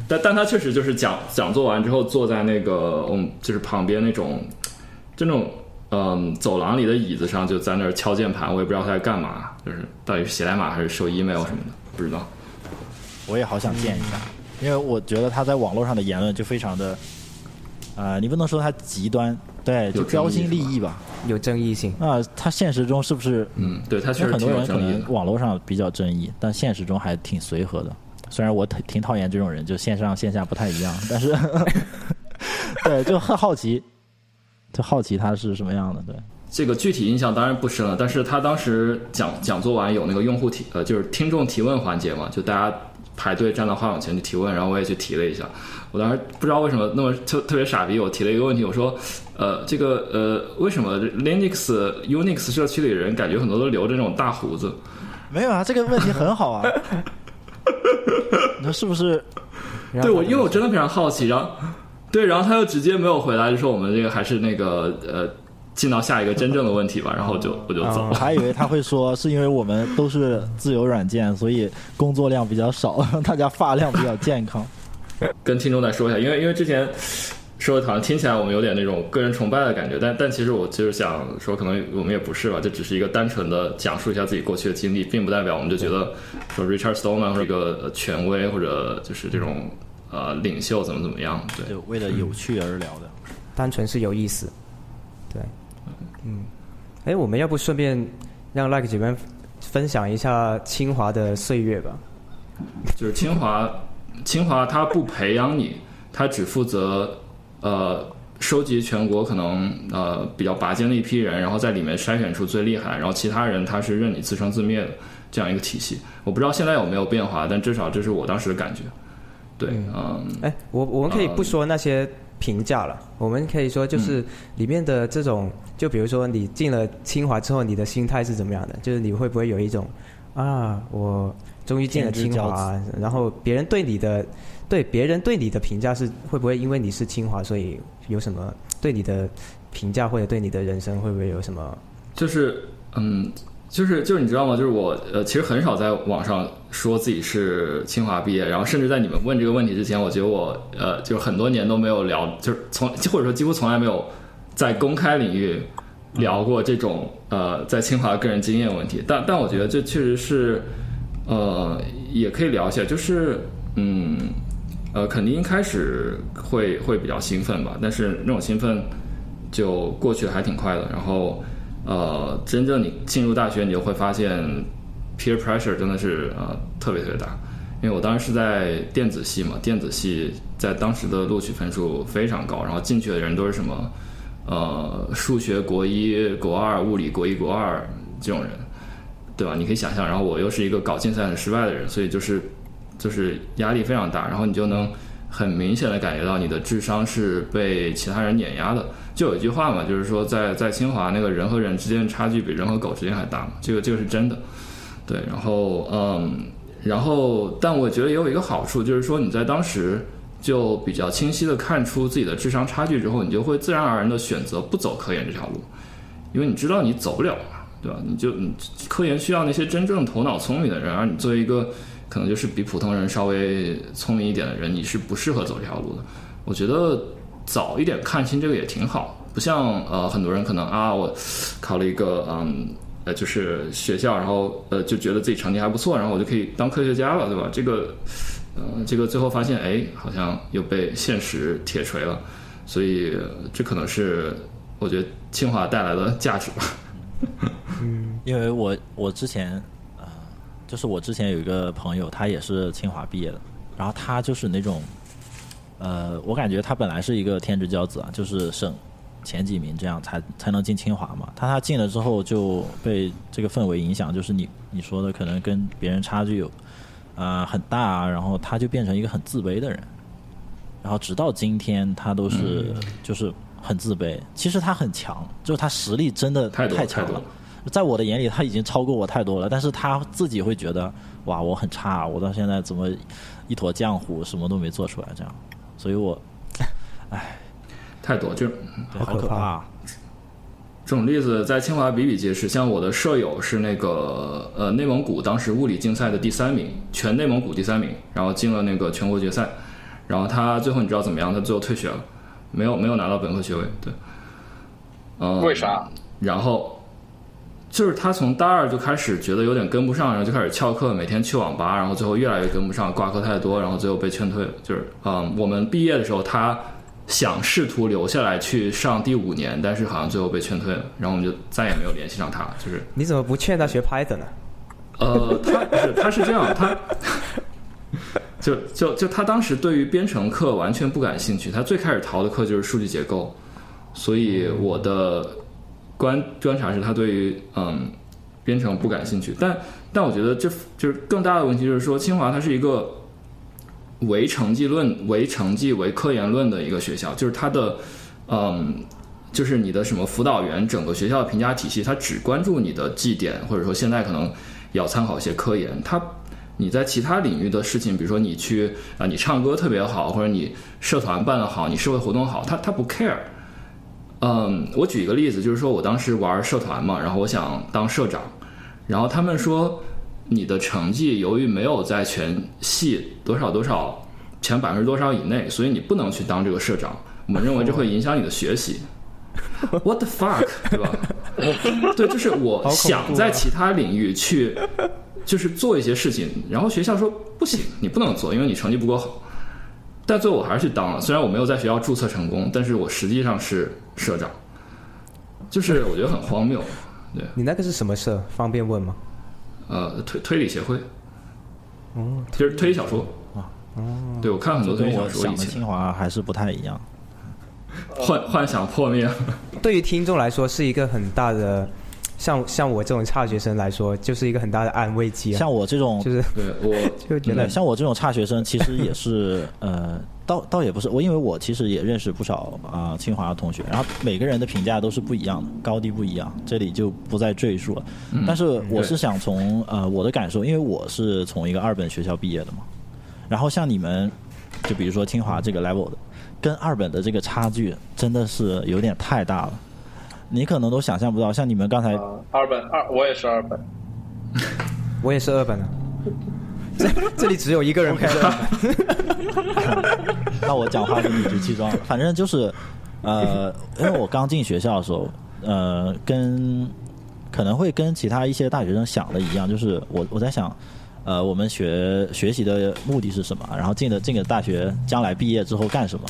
但但他确实就是讲讲座完之后，坐在那个嗯，就是旁边那种这种嗯走廊里的椅子上，就在那儿敲键盘，我也不知道他在干嘛，就是到底是写代码还是收 email 什么的，不知道。我也好想见一下，因为我觉得他在网络上的言论就非常的，啊，你不能说他极端，对，就标新立异吧。有争议性。那他现实中是不是？嗯，对他确实很多人可能。网络上比较争议，但现实中还挺随和的。虽然我挺挺讨厌这种人，就线上线下不太一样，但是 对，就很好奇，就好奇他是什么样的。对，这个具体印象当然不深了，但是他当时讲讲座完有那个用户提呃，就是听众提问环节嘛，就大家排队站到话筒前去提问，然后我也去提了一下。我当时不知道为什么那么特特别傻逼，我提了一个问题，我说，呃，这个呃，为什么 Linux Unix 社区里人感觉很多都留着那种大胡子？没有啊，这个问题很好啊。你说是不是？对我，因为我真的非常好奇，然后对，然后他又直接没有回答，就说我们这个还是那个呃，进到下一个真正的问题吧，然后就我就走了我了。还以为他会说是因为我们都是自由软件，所以工作量比较少，大家发量比较健康。跟听众再说一下，因为因为之前说的好像听起来我们有点那种个人崇拜的感觉，但但其实我就是想说，可能我们也不是吧，这只是一个单纯的讲述一下自己过去的经历，并不代表我们就觉得说 Richard Stallman 是一个权威或者就是这种呃领袖怎么怎么样，对，就为了有趣而聊的。单纯是有意思，对，嗯，哎，我们要不顺便让 Like 这边分享一下清华的岁月吧？就是清华，清华它不培养你，它只负责呃收集全国可能呃比较拔尖的一批人，然后在里面筛选出最厉害，然后其他人他是任你自生自灭的这样一个体系。我不知道现在有没有变化，但至少这是我当时的感觉。对，嗯，哎，我我们可以不说那些评价了，我们可以说就是里面的这种，就比如说你进了清华之后，你的心态是怎么样的？就是你会不会有一种啊，我终于进了清华，然后别人对你的对别人对你的评价是会不会因为你是清华，所以有什么对你的评价或者对你的人生会不会有什么？就是嗯。就是就是你知道吗？就是我呃，其实很少在网上说自己是清华毕业，然后甚至在你们问这个问题之前，我觉得我呃，就是很多年都没有聊，就是从或者说几乎从来没有在公开领域聊过这种呃在清华个人经验问题。但但我觉得这确实是呃也可以聊一下，就是嗯呃肯定一开始会会比较兴奋吧，但是那种兴奋就过去还挺快的，然后。呃，真正你进入大学，你就会发现 peer pressure 真的是呃特别特别大。因为我当时是在电子系嘛，电子系在当时的录取分数非常高，然后进去的人都是什么呃数学国一、国二，物理国一、国二这种人，对吧？你可以想象，然后我又是一个搞竞赛很失败的人，所以就是就是压力非常大，然后你就能很明显的感觉到你的智商是被其他人碾压的。就有一句话嘛，就是说在在清华那个人和人之间的差距比人和狗之间还大嘛，这个这个是真的，对，然后嗯，然后但我觉得也有一个好处，就是说你在当时就比较清晰的看出自己的智商差距之后，你就会自然而然的选择不走科研这条路，因为你知道你走不了嘛，对吧？你就你科研需要那些真正头脑聪明的人，而你作为一个可能就是比普通人稍微聪明一点的人，你是不适合走这条路的，我觉得。早一点看清这个也挺好，不像呃很多人可能啊我考了一个嗯呃就是学校，然后呃就觉得自己成绩还不错，然后我就可以当科学家了，对吧？这个呃这个最后发现哎好像又被现实铁锤了，所以这可能是我觉得清华带来的价值吧。嗯，因为我我之前啊就是我之前有一个朋友，他也是清华毕业的，然后他就是那种。呃，我感觉他本来是一个天之骄子啊，就是省前几名这样才才能进清华嘛。他他进了之后就被这个氛围影响，就是你你说的可能跟别人差距有啊很大，啊然后他就变成一个很自卑的人。然后直到今天，他都是就是很自卑。其实他很强，就是他实力真的太强了。在我的眼里，他已经超过我太多了。但是他自己会觉得哇，我很差，我到现在怎么一坨浆糊，什么都没做出来这样。所以我，唉，太多就好可怕。这种例子在清华比比皆是。像我的舍友是那个呃内蒙古当时物理竞赛的第三名，全内蒙古第三名，然后进了那个全国决赛。然后他最后你知道怎么样？他最后退学了，没有没有拿到本科学位。对，嗯，为啥？然后。就是他从大二就开始觉得有点跟不上，然后就开始翘课，每天去网吧，然后最后越来越跟不上，挂科太多，然后最后被劝退了。就是嗯，我们毕业的时候，他想试图留下来去上第五年，但是好像最后被劝退了，然后我们就再也没有联系上他。就是你怎么不劝他学 Python 呢？呃，他不是，他是这样，他 就就就他当时对于编程课完全不感兴趣，他最开始逃的课就是数据结构，所以我的。观观察是他对于嗯编程不感兴趣，但但我觉得这就是更大的问题，就是说清华它是一个唯成绩论、唯成绩、唯科研论的一个学校，就是它的嗯就是你的什么辅导员，整个学校的评价体系，它只关注你的绩点，或者说现在可能要参考一些科研，它你在其他领域的事情，比如说你去啊你唱歌特别好，或者你社团办得好，你社会活动好，他他不 care。嗯，我举一个例子，就是说我当时玩社团嘛，然后我想当社长，然后他们说你的成绩由于没有在全系多少多少前百分之多少以内，所以你不能去当这个社长。我们认为这会影响你的学习。What the fuck，对吧？对，就是我想在其他领域去，就是做一些事情，然后学校说不行，你不能做，因为你成绩不够好。但最后我还是去当了，虽然我没有在学校注册成功，但是我实际上是社长，就是我觉得很荒谬。对你那个是什么社？方便问吗？呃，推推理协会，哦，就是推理小说啊，哦，对我看很多推理小说，想的清华还是不太一样。幻幻想破灭，对于听众来说是一个很大的，像像我这种差学生来说，就是一个很大的安慰剂。像我这种，就是对我 就觉得，像我这种差学生，其实也是呃，倒倒也不是我，因为我其实也认识不少啊清华的同学，然后每个人的评价都是不一样的，高低不一样，这里就不再赘述了。但是我是想从呃我的感受，因为我是从一个二本学校毕业的嘛，然后像你们，就比如说清华这个 level 的。跟二本的这个差距真的是有点太大了，你可能都想象不到。像你们刚才二本二，我也是二本，我也是二本的。这这里只有一个人不是。那我讲话就理直气壮了。反正就是，呃，因为我刚进学校的时候，呃，跟可能会跟其他一些大学生想的一样，就是我我在想。呃，我们学学习的目的是什么？然后进的进个大学，将来毕业之后干什么？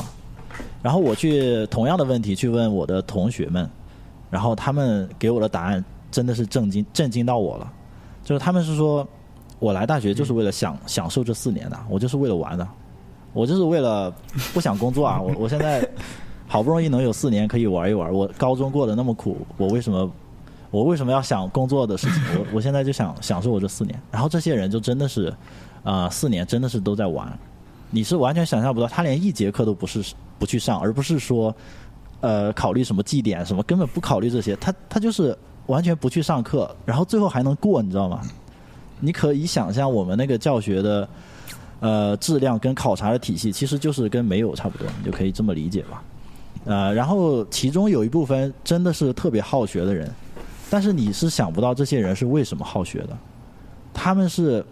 然后我去同样的问题去问我的同学们，然后他们给我的答案真的是震惊震惊到我了。就是他们是说，我来大学就是为了享享受这四年的，我就是为了玩的，我就是为了不想工作啊！我我现在好不容易能有四年可以玩一玩，我高中过得那么苦，我为什么？我为什么要想工作的事情？我我现在就想享受我这四年。然后这些人就真的是，啊，四年真的是都在玩。你是完全想象不到，他连一节课都不是不去上，而不是说，呃，考虑什么绩点什么，根本不考虑这些。他他就是完全不去上课，然后最后还能过，你知道吗？你可以想象我们那个教学的，呃，质量跟考察的体系，其实就是跟没有差不多，你就可以这么理解吧。呃，然后其中有一部分真的是特别好学的人。但是你是想不到这些人是为什么好学的，他们是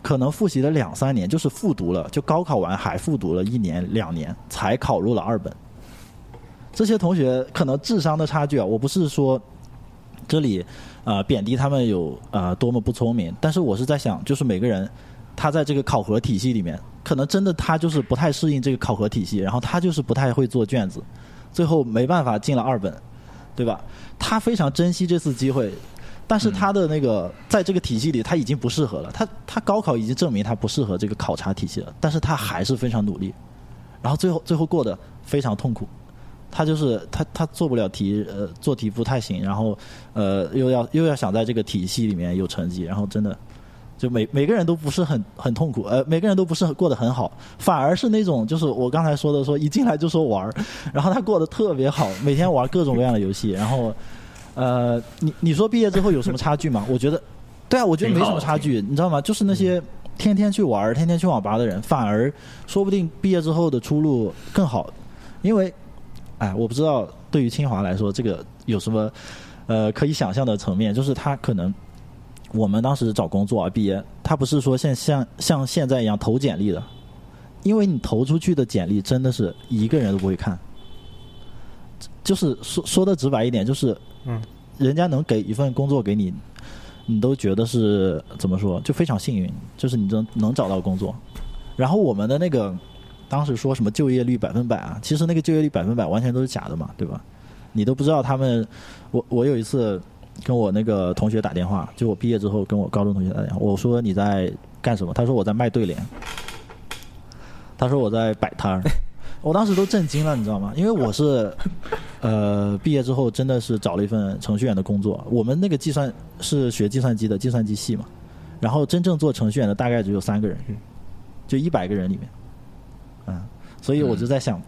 可能复习了两三年，就是复读了，就高考完还复读了一年两年才考入了二本。这些同学可能智商的差距啊，我不是说这里啊贬低他们有啊多么不聪明，但是我是在想，就是每个人他在这个考核体系里面，可能真的他就是不太适应这个考核体系，然后他就是不太会做卷子，最后没办法进了二本。对吧？他非常珍惜这次机会，但是他的那个在这个体系里他已经不适合了。他他高考已经证明他不适合这个考察体系了，但是他还是非常努力，然后最后最后过得非常痛苦。他就是他他做不了题，呃，做题不太行，然后呃又要又要想在这个体系里面有成绩，然后真的。就每每个人都不是很很痛苦，呃，每个人都不是过得很好，反而是那种就是我刚才说的，说一进来就说玩儿，然后他过得特别好，每天玩各种各样的游戏，然后，呃，你你说毕业之后有什么差距吗？我觉得，对啊，我觉得没什么差距，你知道吗？就是那些天天去玩儿、天天去网吧的人，反而说不定毕业之后的出路更好，因为，哎，我不知道对于清华来说，这个有什么呃可以想象的层面，就是他可能。我们当时找工作啊，毕业，他不是说像像像现在一样投简历的，因为你投出去的简历真的是一个人都不会看，就是说说的直白一点，就是，嗯，人家能给一份工作给你，你都觉得是怎么说，就非常幸运，就是你能能找到工作。然后我们的那个当时说什么就业率百分百啊，其实那个就业率百分百完全都是假的嘛，对吧？你都不知道他们，我我有一次。跟我那个同学打电话，就我毕业之后跟我高中同学打电话，我说你在干什么？他说我在卖对联。他说我在摆摊儿，我当时都震惊了，你知道吗？因为我是，呃，毕业之后真的是找了一份程序员的工作。我们那个计算是学计算机的计算机系嘛，然后真正做程序员的大概只有三个人，就一百个人里面，嗯，所以我就在想，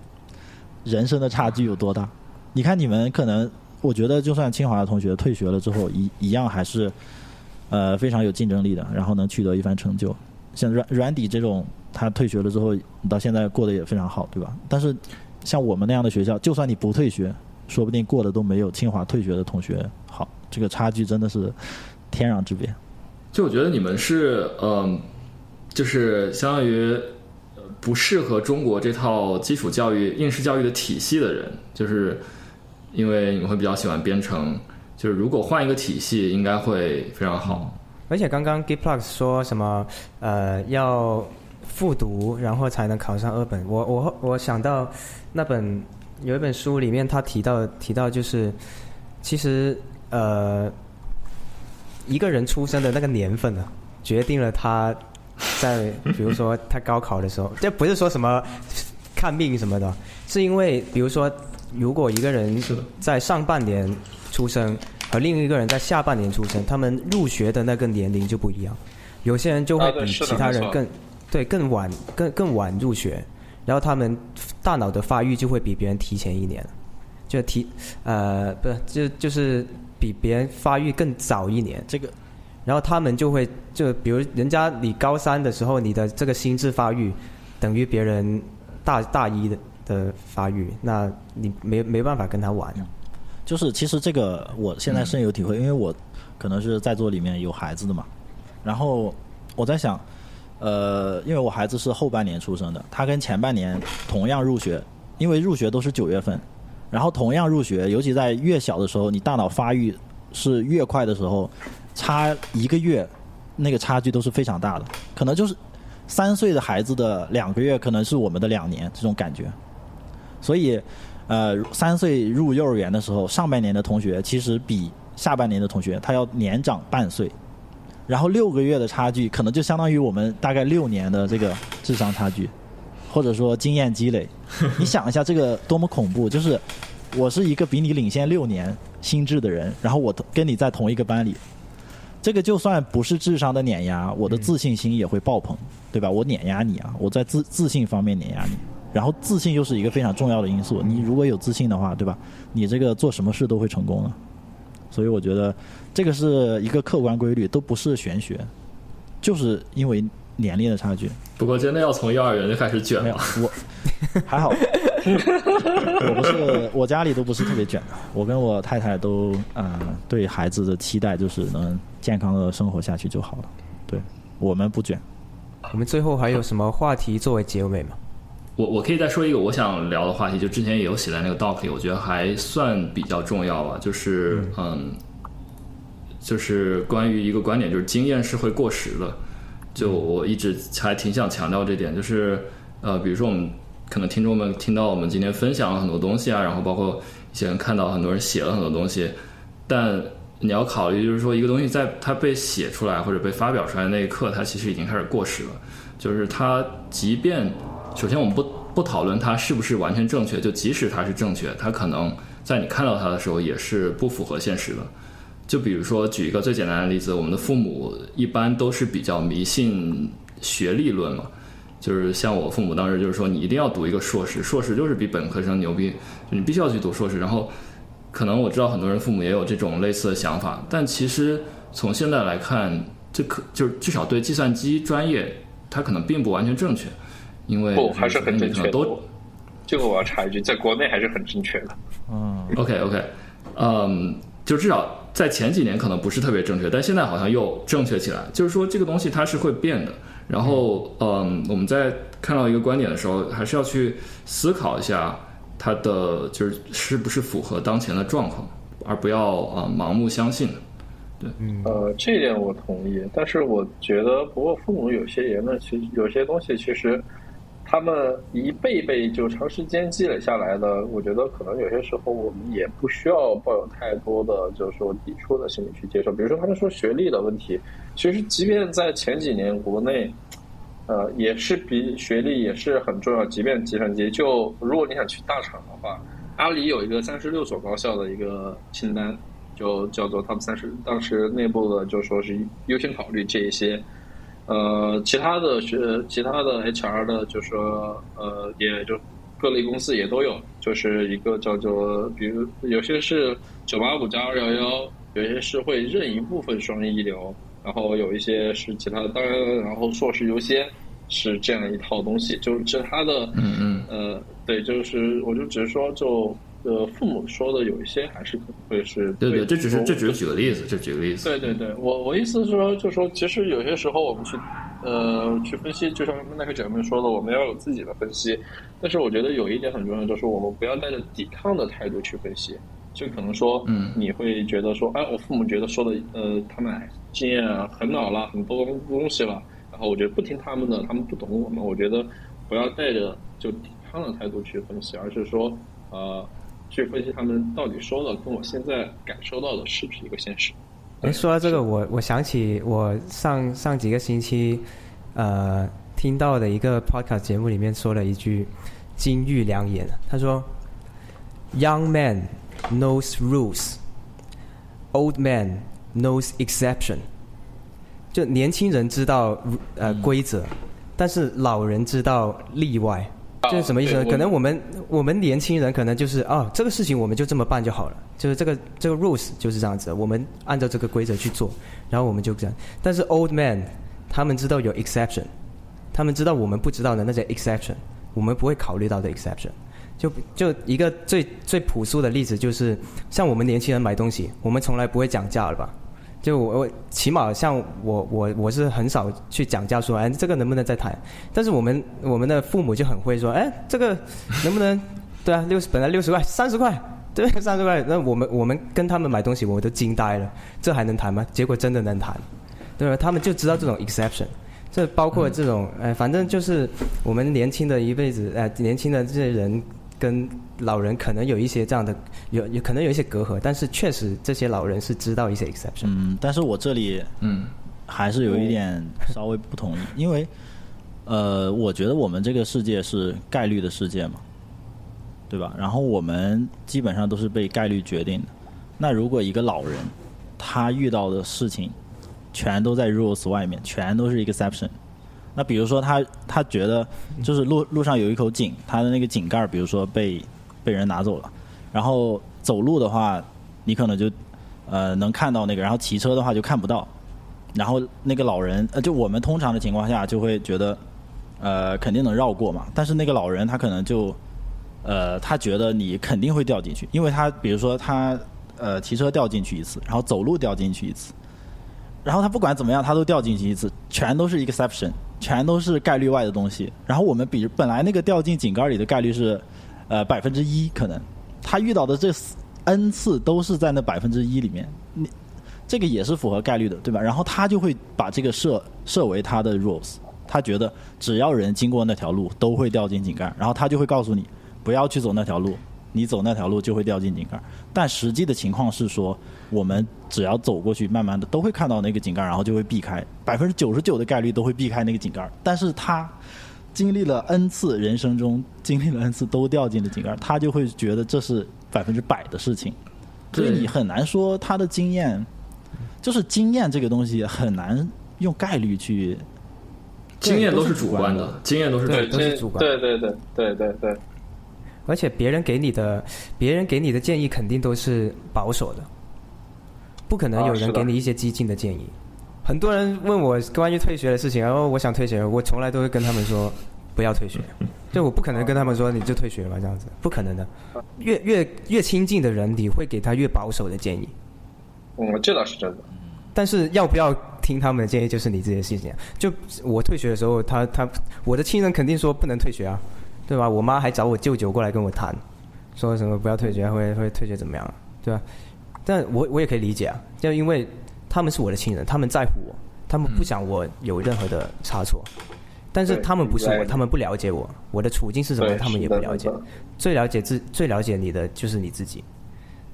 人生的差距有多大？你看你们可能。我觉得，就算清华的同学退学了之后，一一样还是，呃，非常有竞争力的，然后能取得一番成就。像软软底这种，他退学了之后，到现在过得也非常好，对吧？但是，像我们那样的学校，就算你不退学，说不定过得都没有清华退学的同学好。这个差距真的是天壤之别。就我觉得你们是，嗯，就是相当于不适合中国这套基础教育应试教育的体系的人，就是因为你会比较喜欢编程，就是如果换一个体系，应该会非常好。而且刚刚 Giplux 说什么呃要复读，然后才能考上二本。我我我想到那本有一本书里面他提到提到就是其实呃一个人出生的那个年份呢，决定了他在比如说他高考的时候，这不是说什么看命什么的，是因为比如说如果一个人在上半年出生和另一个人在下半年出生，他们入学的那个年龄就不一样。有些人就会比其他人更对更晚更更晚入学，然后他们大脑的发育就会比别人提前一年，就提呃不是就就是比别人发育更早一年。这个然后他们就会就比如人家你高三的时候，你的这个心智发育等于别人大大一的的发育，那你没没办法跟他玩。就是其实这个我现在深有体会，因为我可能是在座里面有孩子的嘛，然后我在想，呃，因为我孩子是后半年出生的，他跟前半年同样入学，因为入学都是九月份，然后同样入学，尤其在越小的时候，你大脑发育是越快的时候，差一个月，那个差距都是非常大的，可能就是三岁的孩子的两个月，可能是我们的两年这种感觉，所以。呃，三岁入幼儿园的时候，上半年的同学其实比下半年的同学他要年长半岁，然后六个月的差距，可能就相当于我们大概六年的这个智商差距，或者说经验积累。你想一下，这个多么恐怖！就是我是一个比你领先六年心智的人，然后我跟你在同一个班里，这个就算不是智商的碾压，我的自信心也会爆棚，对吧？我碾压你啊，我在自自信方面碾压你。然后自信又是一个非常重要的因素。你如果有自信的话，对吧？你这个做什么事都会成功的。所以我觉得这个是一个客观规律，都不是玄学，就是因为年龄的差距。不过真的要从幼儿园就开始卷了，我还好，我不是我家里都不是特别卷的。我跟我太太都呃对孩子的期待就是能健康的生活下去就好了。对我们不卷。我们最后还有什么话题作为结尾吗？我我可以再说一个我想聊的话题，就之前也有写在那个 doc 里，我觉得还算比较重要吧，就是嗯，就是关于一个观点，就是经验是会过时的。就我一直还挺想强调这点，就是呃，比如说我们可能听众们听到我们今天分享了很多东西啊，然后包括一些人看到很多人写了很多东西，但你要考虑，就是说一个东西在它被写出来或者被发表出来那一刻，它其实已经开始过时了。就是它即便首先我们不不讨论它是不是完全正确，就即使它是正确，它可能在你看到它的时候也是不符合现实的。就比如说，举一个最简单的例子，我们的父母一般都是比较迷信学历论嘛，就是像我父母当时就是说，你一定要读一个硕士，硕士就是比本科生牛逼，就你必须要去读硕士。然后，可能我知道很多人父母也有这种类似的想法，但其实从现在来看，这可就是至少对计算机专业，它可能并不完全正确，因为不还是很正确的。可能都这个我要插一句，在国内还是很正确的。嗯，OK OK，嗯，就至少在前几年可能不是特别正确，但现在好像又正确起来。就是说这个东西它是会变的。然后，嗯，我们在看到一个观点的时候，还是要去思考一下它的就是是不是符合当前的状况，而不要呃盲目相信。对呃，这一点我同意，但是我觉得，不过父母有些言论，其实有些东西，其实他们一辈辈就长时间积累下来的，我觉得可能有些时候我们也不需要抱有太多的就是说抵触的心理去接受。比如说他们说学历的问题，其实即便在前几年国内，呃，也是比学历也是很重要。即便计算机，就如果你想去大厂的话，阿里有一个三十六所高校的一个清单。就叫做 Top 三十，当时内部的就说是优先考虑这一些，呃，其他的学，其他的 HR 的，就说呃，也就各类公司也都有，就是一个叫做，比如有些是九八五加二幺幺，有些是会认一部分双一流，然后有一些是其他的，当然，然后硕士优先是这样一套东西，就是其他的，嗯嗯，呃，对，就是我就只是说就。呃，父母说的有一些还是可能会是对对，这只是这只是举个例子，这举个例子。对对对，我我意思是说，就说其实有些时候我们去呃去分析，就像那个姐妹说的，我们要有自己的分析。但是我觉得有一点很重要，就是我们不要带着抵抗的态度去分析。就可能说，嗯你会觉得说，哎，我父母觉得说的，呃，他们经验啊很老了，很多东西了，然后我觉得不听他们的，他们不懂我们。我觉得不要带着就抵抗的态度去分析，而是说，呃，去分析他们到底说的跟我现在感受到的是不是一个现实。哎，说到这个，我我想起我上上几个星期，呃，听到的一个 podcast 节目里面说了一句金玉良言，他说：“Young man knows rules, old man knows exception。”就年轻人知道呃规则，但是老人知道例外。这是什么意思呢？可能我们我们年轻人可能就是啊，这个事情我们就这么办就好了，就是这个这个 rules 就是这样子，我们按照这个规则去做，然后我们就这样。但是 old man 他们知道有 exception，他们知道我们不知道的那些 exception，我们不会考虑到的 exception。就就一个最最朴素的例子，就是像我们年轻人买东西，我们从来不会讲价了吧？就我我起码像我我我是很少去讲价说，哎，这个能不能再谈？但是我们我们的父母就很会说，哎，这个能不能？对啊，六十本来六十块，三十块，对，三十块。那我们我们跟他们买东西，我都惊呆了，这还能谈吗？结果真的能谈，对吧？他们就知道这种 exception。这包括这种，呃，反正就是我们年轻的一辈子，呃，年轻的这些人跟老人可能有一些这样的，有有可能有一些隔阂，但是确实这些老人是知道一些 exception。嗯，但是我这里嗯还是有一点稍微不同意，因为呃，我觉得我们这个世界是概率的世界嘛，对吧？然后我们基本上都是被概率决定的。那如果一个老人他遇到的事情全都在 rules 外面，全都是 exception，那比如说他他觉得就是路路上有一口井，他的那个井盖比如说被被人拿走了，然后走路的话，你可能就呃能看到那个，然后骑车的话就看不到。然后那个老人，呃，就我们通常的情况下就会觉得，呃，肯定能绕过嘛。但是那个老人他可能就，呃，他觉得你肯定会掉进去，因为他比如说他呃骑车掉进去一次，然后走路掉进去一次，然后他不管怎么样他都掉进去一次，全都是 exception，全都是概率外的东西。然后我们比本来那个掉进井盖里的概率是呃百分之一，可能他遇到的这 n 次都是在那百分之一里面，你。这个也是符合概率的，对吧？然后他就会把这个设设为他的 rules，他觉得只要人经过那条路都会掉进井盖，然后他就会告诉你不要去走那条路，你走那条路就会掉进井盖。但实际的情况是说，我们只要走过去，慢慢的都会看到那个井盖，然后就会避开，百分之九十九的概率都会避开那个井盖。但是他经历了 n 次人生中经历了 n 次都掉进了井盖，他就会觉得这是百分之百的事情，所以你很难说他的经验。就是经验这个东西很难用概率去，经验都是主主观的，经验都是主对都是主观对对对对对对，而且别人给你的，别人给你的建议肯定都是保守的，不可能有人给你一些激进的建议。很多人问我关于退学的事情，然后我想退学，我从来都会跟他们说 不要退学，就我不可能跟他们说你就退学吧，这样子不可能的。越越越亲近的人，你会给他越保守的建议。嗯，这倒是真的。但是要不要听他们的建议，就是你自己的事情。就我退学的时候，他他我的亲人肯定说不能退学啊，对吧？我妈还找我舅舅过来跟我谈，说什么不要退学，会会退学怎么样，对吧？但我我也可以理解啊，就因为他们是我的亲人，他们在乎我，他们不想我有任何的差错。但是他们不是我，他们不了解我，我的处境是什么，他们也不了解最了解自最了解你的就是你自己，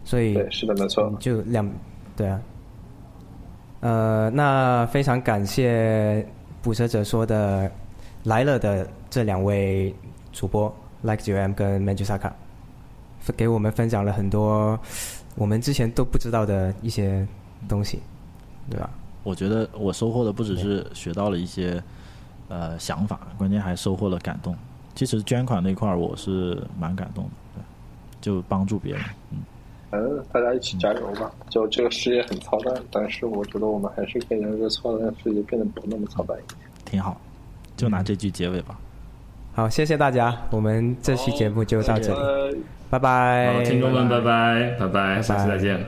所以，是的，没错。就两，对啊。呃，那非常感谢捕蛇者说的来了的这两位主播，Like 九 M 跟 Manjusaka，给我们分享了很多我们之前都不知道的一些东西，对吧？我觉得我收获的不只是学到了一些呃想法，关键还收获了感动。其实捐款那块儿我是蛮感动的，对，就帮助别人，嗯，反正大家一起加油吧。就这个世界很操蛋，但是我觉得我们还是可以让这个操蛋的世界变得不那么操蛋一点。挺好。就拿这句结尾吧。好，谢谢大家，我们这期节目就到这里，呃拜拜。好，听众们，拜拜，拜拜，下次再见。